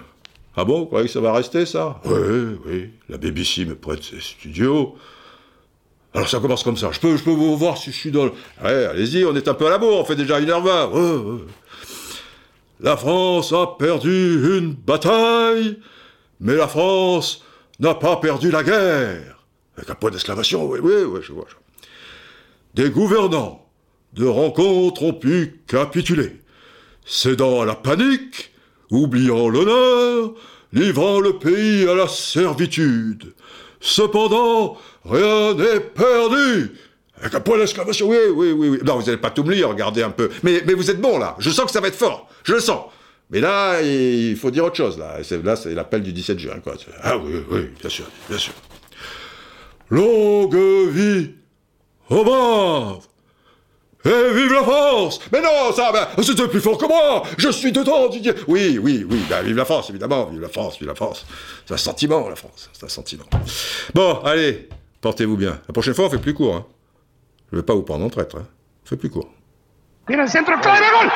Ah bon, vous croyez que ça va rester, ça? Oui, oui. La BBC me prête ses studios. Alors ça commence comme ça. Je peux, je peux vous voir si je suis dans allez-y, on est un peu à la bourre, on fait déjà une heure vingt. La France a perdu une bataille, mais la France n'a pas perdu la guerre. Avec un point d'exclamation, oui, oui, oui, je vois. Des gouvernants de rencontres ont pu capituler, cédant à la panique, oubliant l'honneur, livrant le pays à la servitude. Cependant, rien n'est perdu. Avec un point d'exclamation, oui, oui, oui, oui. Non, vous n'allez pas tout me lire, regardez un peu. Mais, mais vous êtes bon, là. Je sens que ça va être fort. Je le sens. Mais là, il faut dire autre chose, là. Là, c'est l'appel du 17 juin, quoi. Ah oui, oui, bien sûr, bien sûr. Longue vie au braves et vive la France Mais non, ça, ben, c'était plus fort que moi Je suis dedans, Didier Oui, oui, oui, ben, vive la France, évidemment, vive la France, vive la France. C'est un sentiment, la France, c'est un sentiment. Bon, allez, portez-vous bien. La prochaine fois, on fait plus court. Hein. Je vais pas vous prendre en traître. Hein. Fait plus court. Tira el centro, clave, gol